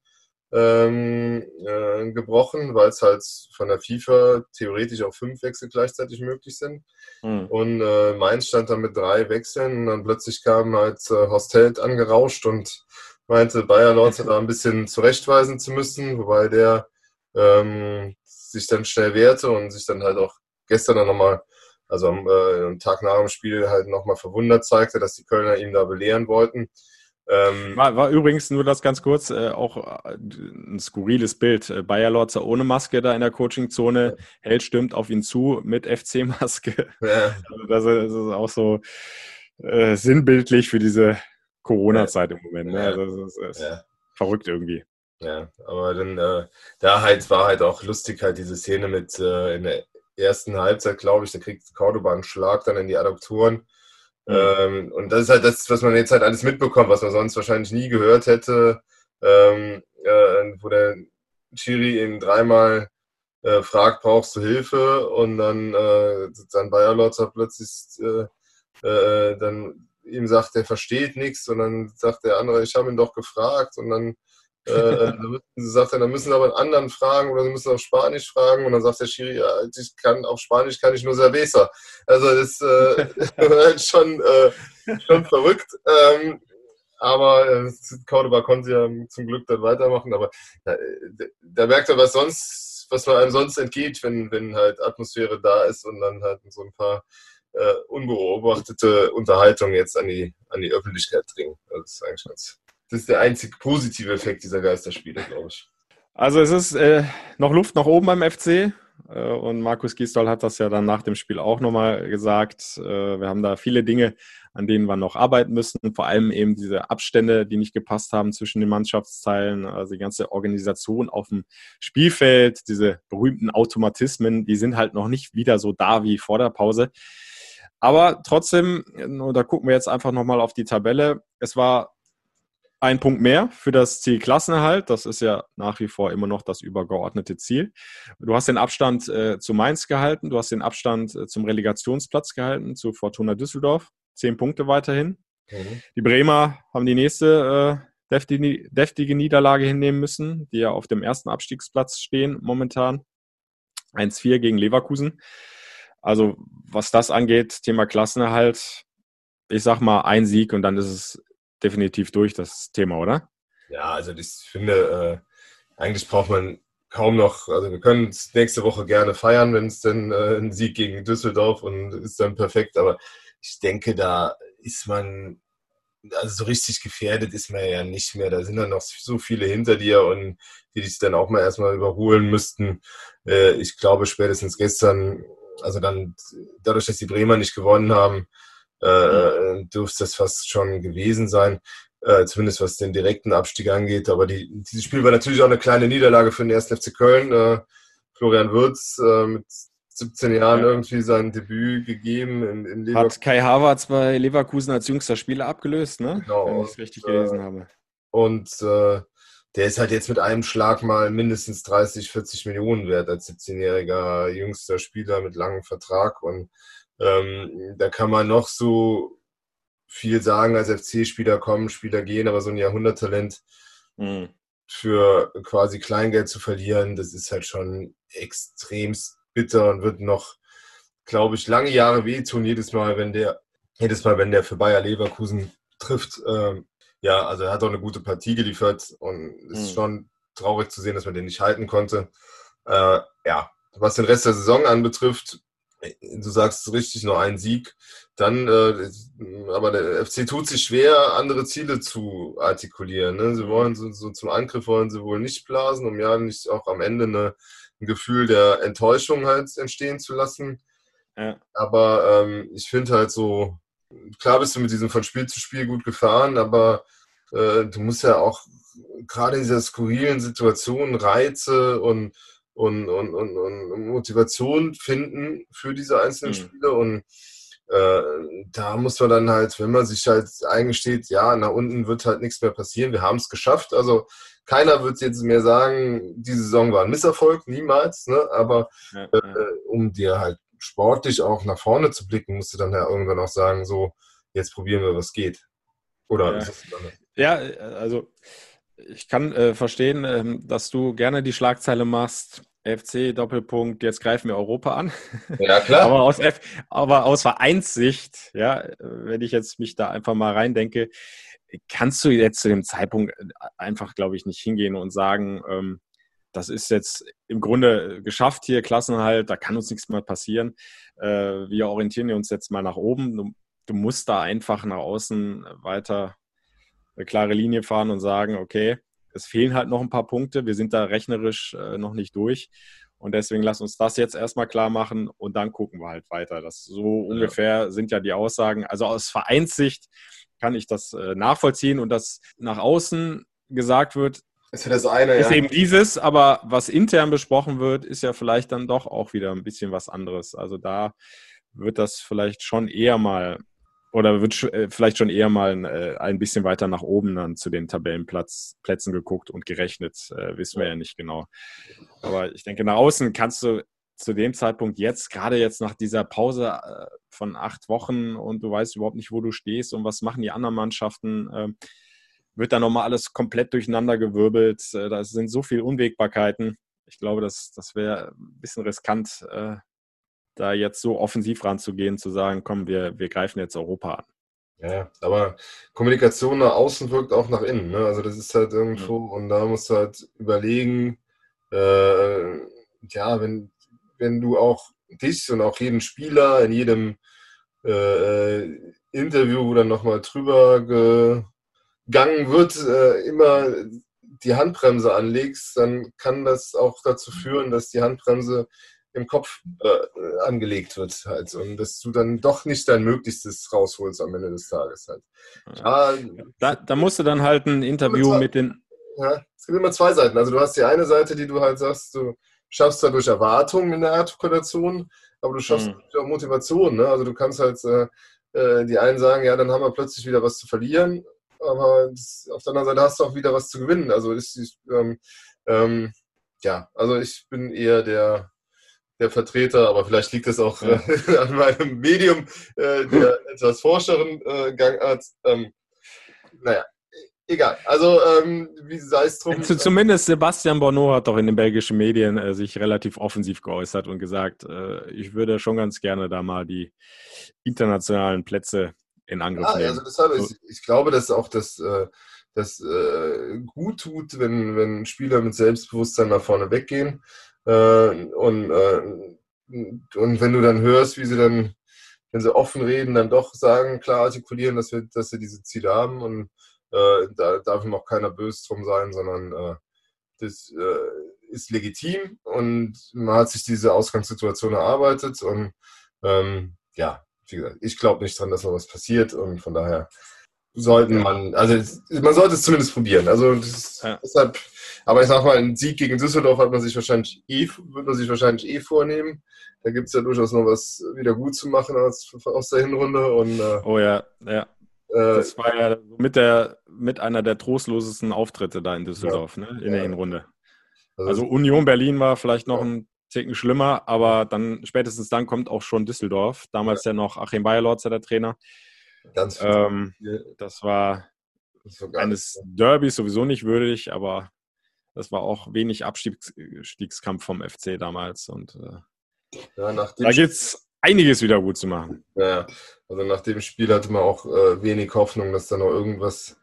ähm, äh, gebrochen, weil es halt von der FIFA theoretisch auch fünf Wechsel gleichzeitig möglich sind. Mhm. Und äh, Mainz stand dann mit drei Wechseln und dann plötzlich kam halt äh, Hostelt angerauscht und meinte, Bayer Lorz da ein bisschen zurechtweisen zu müssen, wobei der ähm, sich dann schnell wehrte und sich dann halt auch gestern dann nochmal, also am äh, Tag nach dem Spiel halt nochmal verwundert zeigte, dass die Kölner ihn da belehren wollten. Ähm, war, war, übrigens nur das ganz kurz, äh, auch äh, ein skurriles Bild. Äh, Bayer Lorzer ohne Maske da in der Coachingzone, ja. Held stimmt auf ihn zu mit FC-Maske. Ja. Also das, ist auch so äh, sinnbildlich für diese Corona-Zeit im Moment. Ne? Also das ist, ist verrückt irgendwie. Ja, aber dann äh, da halt war halt auch lustig halt diese Szene mit äh, in der ersten Halbzeit, glaube ich, da kriegt Cordoba einen Schlag dann in die Adaptoren Mhm. Ähm, und das ist halt das, was man jetzt halt alles mitbekommt, was man sonst wahrscheinlich nie gehört hätte, ähm, äh, wo der Chiri eben dreimal äh, fragt, brauchst du Hilfe? Und dann äh, sein Bayerlotzer plötzlich äh, äh, dann ihm sagt, er versteht nichts und dann sagt der andere, ich habe ihn doch gefragt. Und dann äh, äh dann sagt er, dann müssen sie aber einen anderen fragen oder sie müssen auf Spanisch fragen und dann sagt der Schiri, ja, ich kann auf Spanisch kann ich nur Cerveza. Also das äh, ist schon, äh, schon verrückt. Ähm, aber äh, Cordoba konnte ja zum Glück dann weitermachen, aber da, da merkt er, was sonst, was man einem sonst entgeht, wenn, wenn halt Atmosphäre da ist und dann halt so ein paar äh, unbeobachtete Unterhaltungen jetzt an die, an die Öffentlichkeit dringen. Das ist eigentlich ganz, das ist der einzig positive Effekt dieser Geisterspiele, glaube ich. Also es ist äh, noch Luft nach oben beim FC. Äh, und Markus Gisdol hat das ja dann nach dem Spiel auch nochmal gesagt. Äh, wir haben da viele Dinge, an denen wir noch arbeiten müssen. Vor allem eben diese Abstände, die nicht gepasst haben zwischen den Mannschaftsteilen. Also die ganze Organisation auf dem Spielfeld, diese berühmten Automatismen, die sind halt noch nicht wieder so da wie vor der Pause. Aber trotzdem, da gucken wir jetzt einfach nochmal auf die Tabelle. Es war ein Punkt mehr für das Ziel Klassenerhalt. Das ist ja nach wie vor immer noch das übergeordnete Ziel. Du hast den Abstand äh, zu Mainz gehalten, du hast den Abstand äh, zum Relegationsplatz gehalten, zu Fortuna Düsseldorf. Zehn Punkte weiterhin. Mhm. Die Bremer haben die nächste äh, deftige, deftige Niederlage hinnehmen müssen, die ja auf dem ersten Abstiegsplatz stehen momentan. 1-4 gegen Leverkusen. Also was das angeht, Thema Klassenerhalt, ich sag mal ein Sieg und dann ist es definitiv durch, das Thema, oder? Ja, also ich finde, äh, eigentlich braucht man kaum noch, also wir können es nächste Woche gerne feiern, wenn es dann äh, ein Sieg gegen Düsseldorf und ist dann perfekt, aber ich denke, da ist man, also so richtig gefährdet ist man ja nicht mehr. Da sind dann noch so viele hinter dir und die dich dann auch mal erstmal überholen müssten. Äh, ich glaube, spätestens gestern, also dann dadurch, dass die Bremer nicht gewonnen haben, äh, äh, dürfte das fast schon gewesen sein. Äh, zumindest was den direkten Abstieg angeht. Aber die, dieses Spiel war natürlich auch eine kleine Niederlage für den 1. FC Köln. Äh, Florian Würz äh, mit 17 Jahren ja. irgendwie sein Debüt gegeben in, in Leverkusen. Hat Kai Havertz bei Leverkusen als jüngster Spieler abgelöst, ne? Genau. Wenn ich es richtig gelesen habe. Und äh, der ist halt jetzt mit einem Schlag mal mindestens 30, 40 Millionen wert als 17-jähriger jüngster Spieler mit langem Vertrag. Und ähm, da kann man noch so viel sagen, als FC-Spieler kommen, Spieler gehen, aber so ein Jahrhunderttalent mhm. für quasi Kleingeld zu verlieren, das ist halt schon extremst bitter und wird noch, glaube ich, lange Jahre wehtun, jedes Mal, wenn der, jedes Mal, wenn der für Bayer Leverkusen trifft. Ähm, ja, also er hat auch eine gute Partie geliefert und es ist mhm. schon traurig zu sehen, dass man den nicht halten konnte. Äh, ja, was den Rest der Saison anbetrifft, du sagst richtig, nur ein Sieg. Dann, äh, aber der FC tut sich schwer, andere Ziele zu artikulieren. Ne? Sie wollen so, so, zum Angriff wollen sie wohl nicht blasen, um ja nicht auch am Ende eine, ein Gefühl der Enttäuschung halt entstehen zu lassen. Ja. Aber ähm, ich finde halt so, klar bist du mit diesem von Spiel zu Spiel gut gefahren, aber äh, du musst ja auch gerade in dieser skurrilen Situation Reize und, und, und, und, und Motivation finden für diese einzelnen mhm. Spiele und äh, da muss man dann halt, wenn man sich halt eingesteht, ja, nach unten wird halt nichts mehr passieren, wir haben es geschafft. Also keiner wird jetzt mehr sagen, diese Saison war ein Misserfolg, niemals, ne? aber ja, äh, ja. um dir halt sportlich auch nach vorne zu blicken, musst du dann ja irgendwann auch sagen, so, jetzt probieren wir, was geht. Oder ja. ja, also ich kann äh, verstehen, äh, dass du gerne die Schlagzeile machst. FC Doppelpunkt, jetzt greifen wir Europa an. Ja, klar. aber, aus F, aber aus Vereinssicht, ja, wenn ich jetzt mich da einfach mal reindenke, kannst du jetzt zu dem Zeitpunkt einfach, glaube ich, nicht hingehen und sagen, ähm, das ist jetzt im Grunde geschafft hier, Klassenhalt, da kann uns nichts mehr passieren. Äh, wir orientieren uns jetzt mal nach oben. Du, du, musst da einfach nach außen weiter eine klare Linie fahren und sagen, okay, es fehlen halt noch ein paar Punkte, wir sind da rechnerisch äh, noch nicht durch. Und deswegen lass uns das jetzt erstmal klar machen und dann gucken wir halt weiter. Das so ja. ungefähr sind ja die Aussagen. Also aus Vereinssicht kann ich das äh, nachvollziehen und dass nach außen gesagt wird, ist ja das eine, ist ja. eben dieses, aber was intern besprochen wird, ist ja vielleicht dann doch auch wieder ein bisschen was anderes. Also da wird das vielleicht schon eher mal oder wird äh, vielleicht schon eher mal äh, ein bisschen weiter nach oben dann zu den Tabellenplätzen geguckt und gerechnet, äh, wissen wir ja nicht genau. Aber ich denke, nach außen kannst du zu dem Zeitpunkt jetzt, gerade jetzt nach dieser Pause von acht Wochen und du weißt überhaupt nicht, wo du stehst und was machen die anderen Mannschaften, ähm, wird da nochmal alles komplett durcheinander gewirbelt. Da sind so viele Unwägbarkeiten. Ich glaube, das, das wäre ein bisschen riskant, da jetzt so offensiv ranzugehen, zu sagen, komm, wir, wir greifen jetzt Europa an. Ja, aber Kommunikation nach außen wirkt auch nach innen. Ne? Also das ist halt irgendwo, mhm. und da musst du halt überlegen, äh, ja, wenn, wenn du auch dich und auch jeden Spieler in jedem äh, Interview dann nochmal drüber gegangen wird, äh, immer die Handbremse anlegst, dann kann das auch dazu führen, dass die Handbremse im Kopf äh, angelegt wird halt und dass du dann doch nicht dein Möglichstes rausholst am Ende des Tages halt. Ja, da, da musst du dann halt ein Interview mit den... Ja, es gibt immer zwei Seiten. Also du hast die eine Seite, die du halt sagst, du schaffst dadurch Erwartungen in der Artikulation, aber du schaffst mhm. auch Motivation. Ne? Also du kannst halt äh, äh, die einen sagen, ja, dann haben wir plötzlich wieder was zu verlieren, aber das, auf der anderen Seite hast du auch wieder was zu gewinnen. Also ist ähm, ähm, ja, also ich bin eher der der Vertreter, aber vielleicht liegt es auch ja. äh, an meinem Medium, äh, der etwas forscheren äh, Gangart. Ähm, naja, egal. Also, ähm, wie sei es drum. Z zumindest Sebastian Bonneau hat doch in den belgischen Medien äh, sich relativ offensiv geäußert und gesagt, äh, ich würde schon ganz gerne da mal die internationalen Plätze in Angriff ja, nehmen. Also deshalb, so. ich, ich, glaube, dass auch das, äh, das äh, gut tut, wenn, wenn Spieler mit Selbstbewusstsein nach vorne weggehen. Äh, und, äh, und wenn du dann hörst, wie sie dann, wenn sie offen reden, dann doch sagen, klar artikulieren, dass, wir, dass sie diese Ziele haben und äh, da darf ihm auch keiner böse drum sein, sondern äh, das äh, ist legitim und man hat sich diese Ausgangssituation erarbeitet und ähm, ja, wie gesagt, ich glaube nicht dran, dass noch was passiert und von daher sollten man, also man sollte es zumindest probieren. Also ja. deshalb, aber ich sag mal, ein Sieg gegen Düsseldorf hat man sich wahrscheinlich eh, wird man sich wahrscheinlich eh vornehmen. Da gibt es ja durchaus noch was wieder gut zu machen aus, aus der Hinrunde. Und, äh, oh ja, ja. das war ja mit, der, mit einer der trostlosesten Auftritte da in Düsseldorf, ja. ne? in der Hinrunde. Also, also Union Berlin war vielleicht noch ein Ticken schlimmer, aber dann spätestens dann kommt auch schon Düsseldorf. Damals ja, noch Achim Bayerlorz der Trainer. Ganz ähm, das war, war eines Derbys sowieso nicht würdig, aber das war auch wenig Abstiegskampf vom FC damals. Und äh, ja, da gibt es einiges wieder gut zu machen. Ja, also nach dem Spiel hatte man auch äh, wenig Hoffnung, dass da noch irgendwas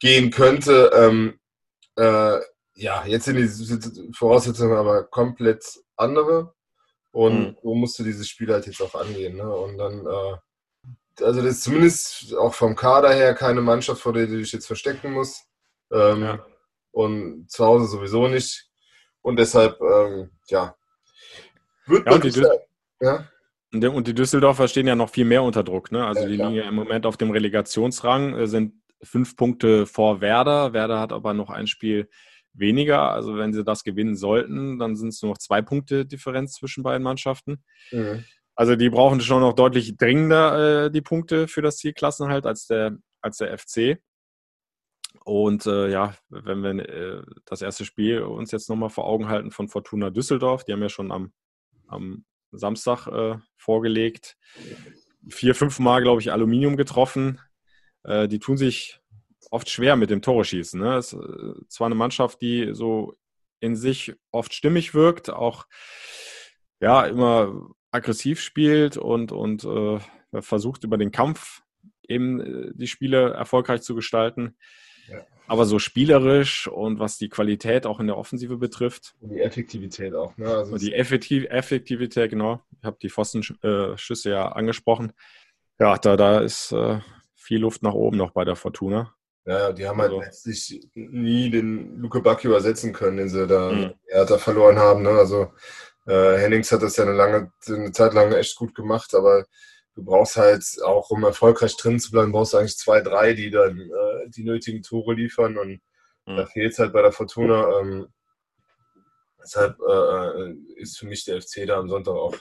gehen könnte. Ähm, äh, ja, jetzt sind die Voraussetzungen aber komplett andere. Und mhm. so musst du dieses Spiel halt jetzt auch angehen. Ne? Und dann, äh, also das ist zumindest auch vom Kader her keine Mannschaft, vor der du dich jetzt verstecken musst. Ähm, ja. Und zu Hause sowieso nicht. Und deshalb, ähm, ja, wird ja, und, die ja? und die Düsseldorfer stehen ja noch viel mehr unter Druck. Ne? Also ja, die liegen ja im Moment auf dem Relegationsrang, äh, sind fünf Punkte vor Werder. Werder hat aber noch ein Spiel weniger. Also wenn sie das gewinnen sollten, dann sind es nur noch zwei Punkte Differenz zwischen beiden Mannschaften. Mhm. Also die brauchen schon noch deutlich dringender äh, die Punkte für das Ziel Klassenhalt als der, als der FC. Und äh, ja, wenn wir äh, das erste Spiel uns jetzt nochmal vor Augen halten von Fortuna Düsseldorf, die haben ja schon am, am Samstag äh, vorgelegt. Vier, fünf Mal, glaube ich, Aluminium getroffen. Äh, die tun sich oft schwer mit dem Tore schießen. Ne? Es ist äh, zwar eine Mannschaft, die so in sich oft stimmig wirkt, auch ja immer aggressiv spielt und, und äh, versucht über den Kampf eben äh, die Spiele erfolgreich zu gestalten. Ja. Aber so spielerisch und was die Qualität auch in der Offensive betrifft. Und die Effektivität auch. Ne? Also die Effektiv Effektivität, genau. Ich habe die Pfostenschüsse ja angesprochen. Ja, da, da ist äh, viel Luft nach oben noch bei der Fortuna. Ja, die haben halt also. letztlich nie den Luke Bacchio ersetzen können, den sie da, mhm. da verloren haben. Ne? Also äh, Hennings hat das ja eine lange, eine Zeit lang echt gut gemacht, aber du brauchst halt auch, um erfolgreich drin zu bleiben, brauchst du eigentlich zwei, drei, die dann äh, die nötigen Tore liefern und mhm. da fehlt es halt bei der Fortuna. Ähm, deshalb äh, äh ist für mich der FC da am Sonntag auch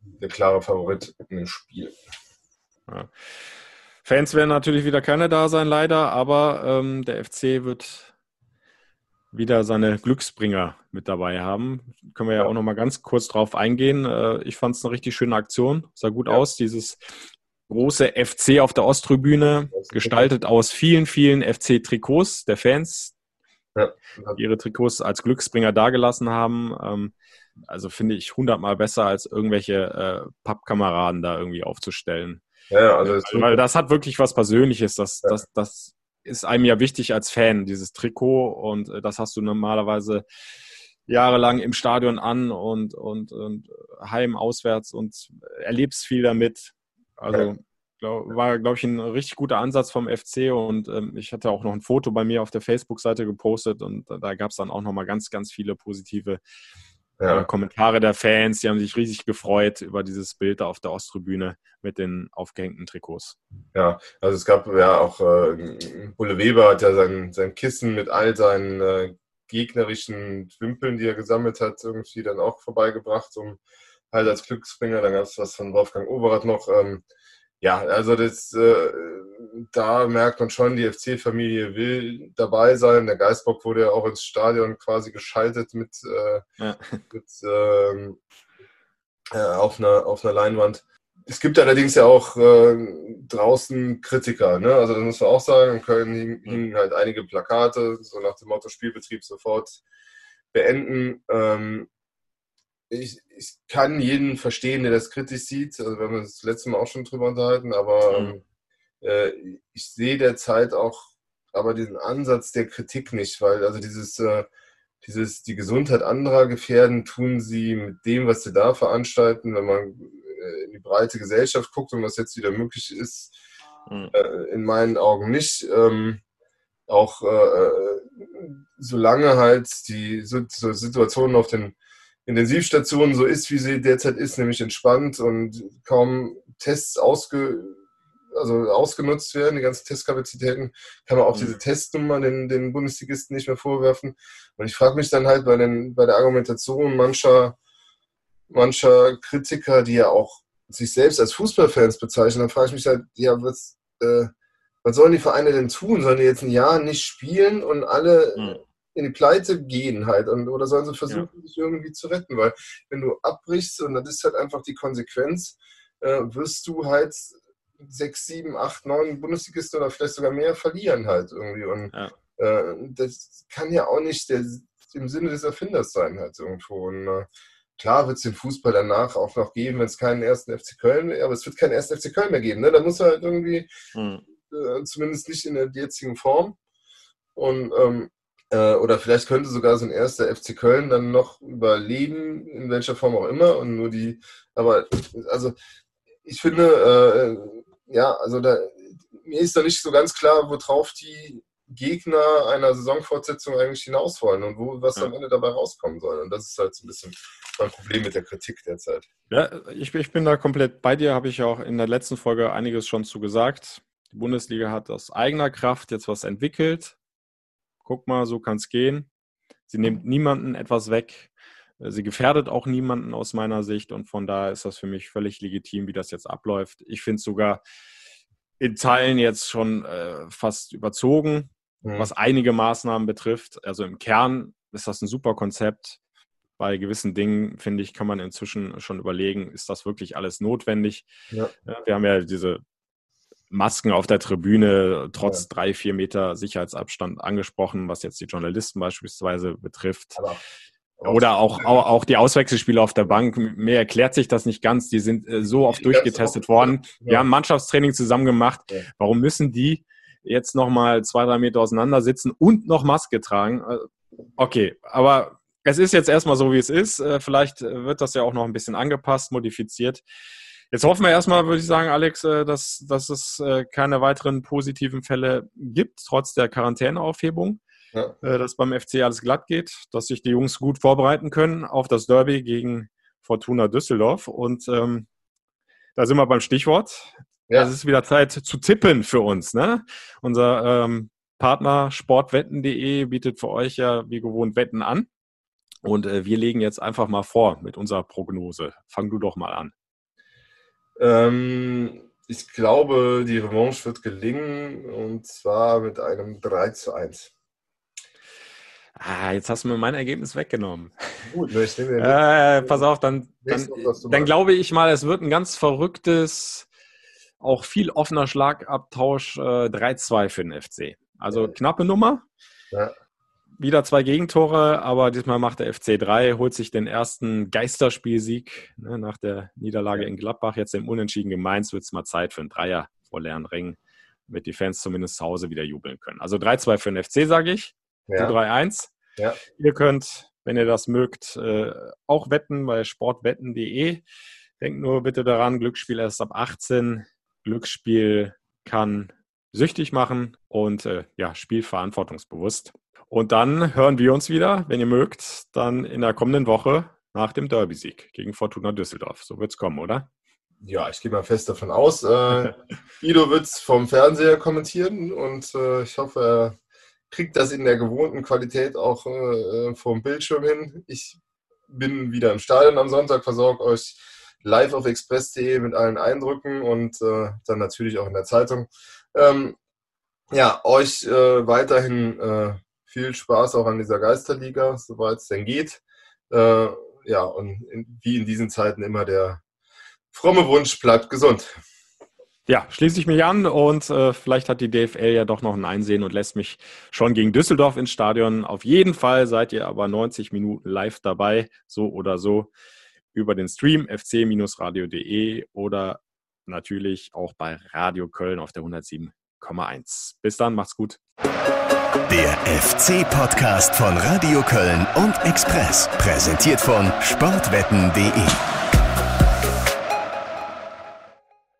der klare Favorit in dem Spiel. Ja. Fans werden natürlich wieder keine da sein, leider, aber ähm, der FC wird wieder seine Glücksbringer mit dabei haben. Können wir ja, ja. auch noch mal ganz kurz drauf eingehen. Äh, ich fand es eine richtig schöne Aktion, sah gut ja. aus. Dieses große FC auf der Osttribüne, gestaltet aus vielen, vielen FC-Trikots der Fans, ja. die ihre Trikots als Glücksbringer dagelassen haben. Ähm, also finde ich hundertmal besser, als irgendwelche äh, Pappkameraden da irgendwie aufzustellen. Ja, also, also weil das hat wirklich was Persönliches. Das, das, das ist einem ja wichtig als Fan, dieses Trikot. Und äh, das hast du normalerweise jahrelang im Stadion an und, und, und heim, auswärts und erlebst viel damit. Also glaub, war, glaube ich, ein richtig guter Ansatz vom FC und ähm, ich hatte auch noch ein Foto bei mir auf der Facebook-Seite gepostet und da gab es dann auch nochmal ganz, ganz viele positive ja. Kommentare der Fans, die haben sich riesig gefreut über dieses Bild da auf der Osttribüne mit den aufgehängten Trikots. Ja, also es gab ja auch, äh, Bulle Weber hat ja sein, sein Kissen mit all seinen äh, gegnerischen Wimpeln, die er gesammelt hat, irgendwie dann auch vorbeigebracht, um halt als Glücksbringer. Dann gab es was von Wolfgang Overath noch. Ähm, ja, also das, äh, da merkt man schon, die FC-Familie will dabei sein. Der Geistbock wurde ja auch ins Stadion quasi geschaltet mit, äh, ja. mit ähm, äh, auf, einer, auf einer Leinwand. Es gibt allerdings ja auch äh, draußen Kritiker, ne? also das muss man auch sagen. In Köln hingen, hingen halt einige Plakate, so nach dem Motto Spielbetrieb sofort beenden. Ähm, ich, ich kann jeden verstehen, der das kritisch sieht. Also wir haben uns das letzte Mal auch schon drüber unterhalten, aber mhm. äh, ich sehe derzeit auch aber diesen Ansatz der Kritik nicht, weil also dieses, äh, dieses die Gesundheit anderer gefährden, tun sie mit dem, was sie da veranstalten, wenn man äh, in die breite Gesellschaft guckt und was jetzt wieder möglich ist, mhm. in meinen Augen nicht. Ähm, auch äh, äh, solange halt die so, so Situationen auf den Intensivstation so ist, wie sie derzeit ist, nämlich entspannt und kaum Tests ausge, also ausgenutzt werden, die ganzen Testkapazitäten, kann man auch mhm. diese Testnummer den, den Bundesligisten nicht mehr vorwerfen. Und ich frage mich dann halt bei, den, bei der Argumentation mancher, mancher Kritiker, die ja auch sich selbst als Fußballfans bezeichnen, dann frage ich mich halt, ja, was, äh, was sollen die Vereine denn tun? Sollen die jetzt ein Jahr nicht spielen und alle Mhm. In die Pleite gehen halt? Und, oder sollen sie versuchen, Ja. sich irgendwie zu retten? Weil wenn du abbrichst, und das ist halt einfach die Konsequenz, äh, wirst du halt sechs, sieben, acht, neun Bundesligisten oder vielleicht sogar mehr verlieren halt irgendwie. Und Ja. äh, das kann ja auch nicht der, im Sinne des Erfinders sein halt irgendwo. Und, äh, Klar wird es den Fußball danach auch noch geben, wenn es keinen ersten FC Köln, aber es wird keinen ersten FC Köln mehr geben. Ne? Da muss er halt irgendwie Mhm. äh, zumindest nicht in der jetzigen Form. Und ähm, äh, oder vielleicht könnte sogar so ein erster FC Köln dann noch überleben, in welcher Form auch immer. Und nur die, aber also ich finde, äh, ja, also da mir ist da nicht so ganz klar, worauf die Gegner einer Saisonfortsetzung eigentlich hinaus wollen und wo was Ja. am Ende dabei rauskommen soll. Und das ist halt so ein bisschen mein Problem mit der Kritik derzeit. Ja, ich, ich bin da komplett bei dir, habe ich ja auch in der letzten Folge einiges schon zu gesagt. Die Bundesliga hat aus eigener Kraft jetzt was entwickelt. Guck mal, so kann es gehen. Sie nimmt niemanden etwas weg. Äh, Sie gefährdet auch niemanden aus meiner Sicht und von daher ist das für mich völlig legitim, wie das jetzt abläuft. Ich finde es sogar in Teilen jetzt schon äh, fast überzogen, Mhm. was einige Maßnahmen betrifft. Also im Kern ist das ein super Konzept. Bei gewissen Dingen, finde ich, kann man inzwischen schon überlegen, ist das wirklich alles notwendig? Ja. wir haben ja diese Masken auf der Tribüne trotz drei, vier Meter Sicherheitsabstand angesprochen, was jetzt die Journalisten beispielsweise betrifft. Aber Oder auch, auch, auch die Auswechselspieler auf der Bank. Mir erklärt sich das nicht ganz. Die sind äh, so oft durchgetestet worden. Wir ja. haben Mannschaftstraining zusammen gemacht. Ja. Warum müssen die jetzt nochmal zwei, drei Meter auseinander sitzen und noch Maske tragen? Äh, Okay, aber es ist jetzt erstmal so, wie es ist. Äh, Vielleicht äh, wird das ja auch noch ein bisschen angepasst, modifiziert. Jetzt hoffen wir erstmal, würde ich sagen, Alex, äh, dass, dass es äh, keine weiteren positiven Fälle gibt, trotz der Quarantäneaufhebung Ja. äh, dass beim FC alles glatt geht, dass sich die Jungs gut vorbereiten können auf das Derby gegen Fortuna Düsseldorf. Und ähm, da sind wir beim Stichwort. Ja. Es ist wieder Zeit zu tippen für uns. Ne? Unser ähm, Partner sportwetten.de bietet für euch ja wie gewohnt Wetten an. Und äh, wir legen jetzt einfach mal vor mit unserer Prognose. Fang du doch mal an. Ähm, ich glaube, die Revanche wird gelingen und zwar mit einem 3 zu 1. Ah, jetzt hast du mir mein Ergebnis weggenommen. Gut, ne, ich nehme Äh, pass auf, dann, dann, dann glaube ich mal, es wird ein ganz verrücktes, auch viel offener Schlagabtausch äh, 3-2 für den FC. Also knappe Nummer. Ja. Wieder zwei Gegentore, aber diesmal macht der FC 3, holt sich den ersten Geisterspielsieg ne, nach der Niederlage in Gladbach. Jetzt im Unentschieden gegen Mainz wird es mal Zeit für einen Dreier vor leeren Ringen, damit die Fans zumindest zu Hause wieder jubeln können. Also 3-2 für den FC, sage ich. Ja. 3-1. Ja. Ihr könnt, wenn ihr das mögt, äh, auch wetten bei sportwetten.de. Denkt nur bitte daran, Glücksspiel erst ab 18. Glücksspiel kann süchtig machen und äh, ja, Spiel verantwortungsbewusst. Und dann hören wir uns wieder, wenn ihr mögt, dann in der kommenden Woche nach dem Derby-Sieg gegen Fortuna Düsseldorf. So wird's kommen, oder? ja, ich gehe mal fest davon aus. Äh, Guido wird es vom Fernseher kommentieren und äh, ich hoffe, er kriegt das in der gewohnten Qualität auch äh, vom Bildschirm hin. Ich bin wieder im Stadion am Sonntag, versorge euch live auf express.de mit allen Eindrücken und äh, dann natürlich auch in der Zeitung. Ähm, ja, euch äh, weiterhin äh, viel Spaß auch an dieser Geisterliga, soweit es denn geht. Äh, ja, und in, wie in diesen Zeiten immer der fromme Wunsch, bleibt gesund. Ja, schließe ich mich an und äh, vielleicht hat die DFL ja doch noch ein Einsehen und lässt mich schon gegen Düsseldorf ins Stadion. Auf jeden Fall seid ihr aber 90 Minuten live dabei, so oder so, über den Stream fc-radio.de oder natürlich auch bei Radio Köln auf der 107,1. Bis dann, macht's gut. Der FC-Podcast von Radio Köln und Express. Präsentiert von sportwetten.de.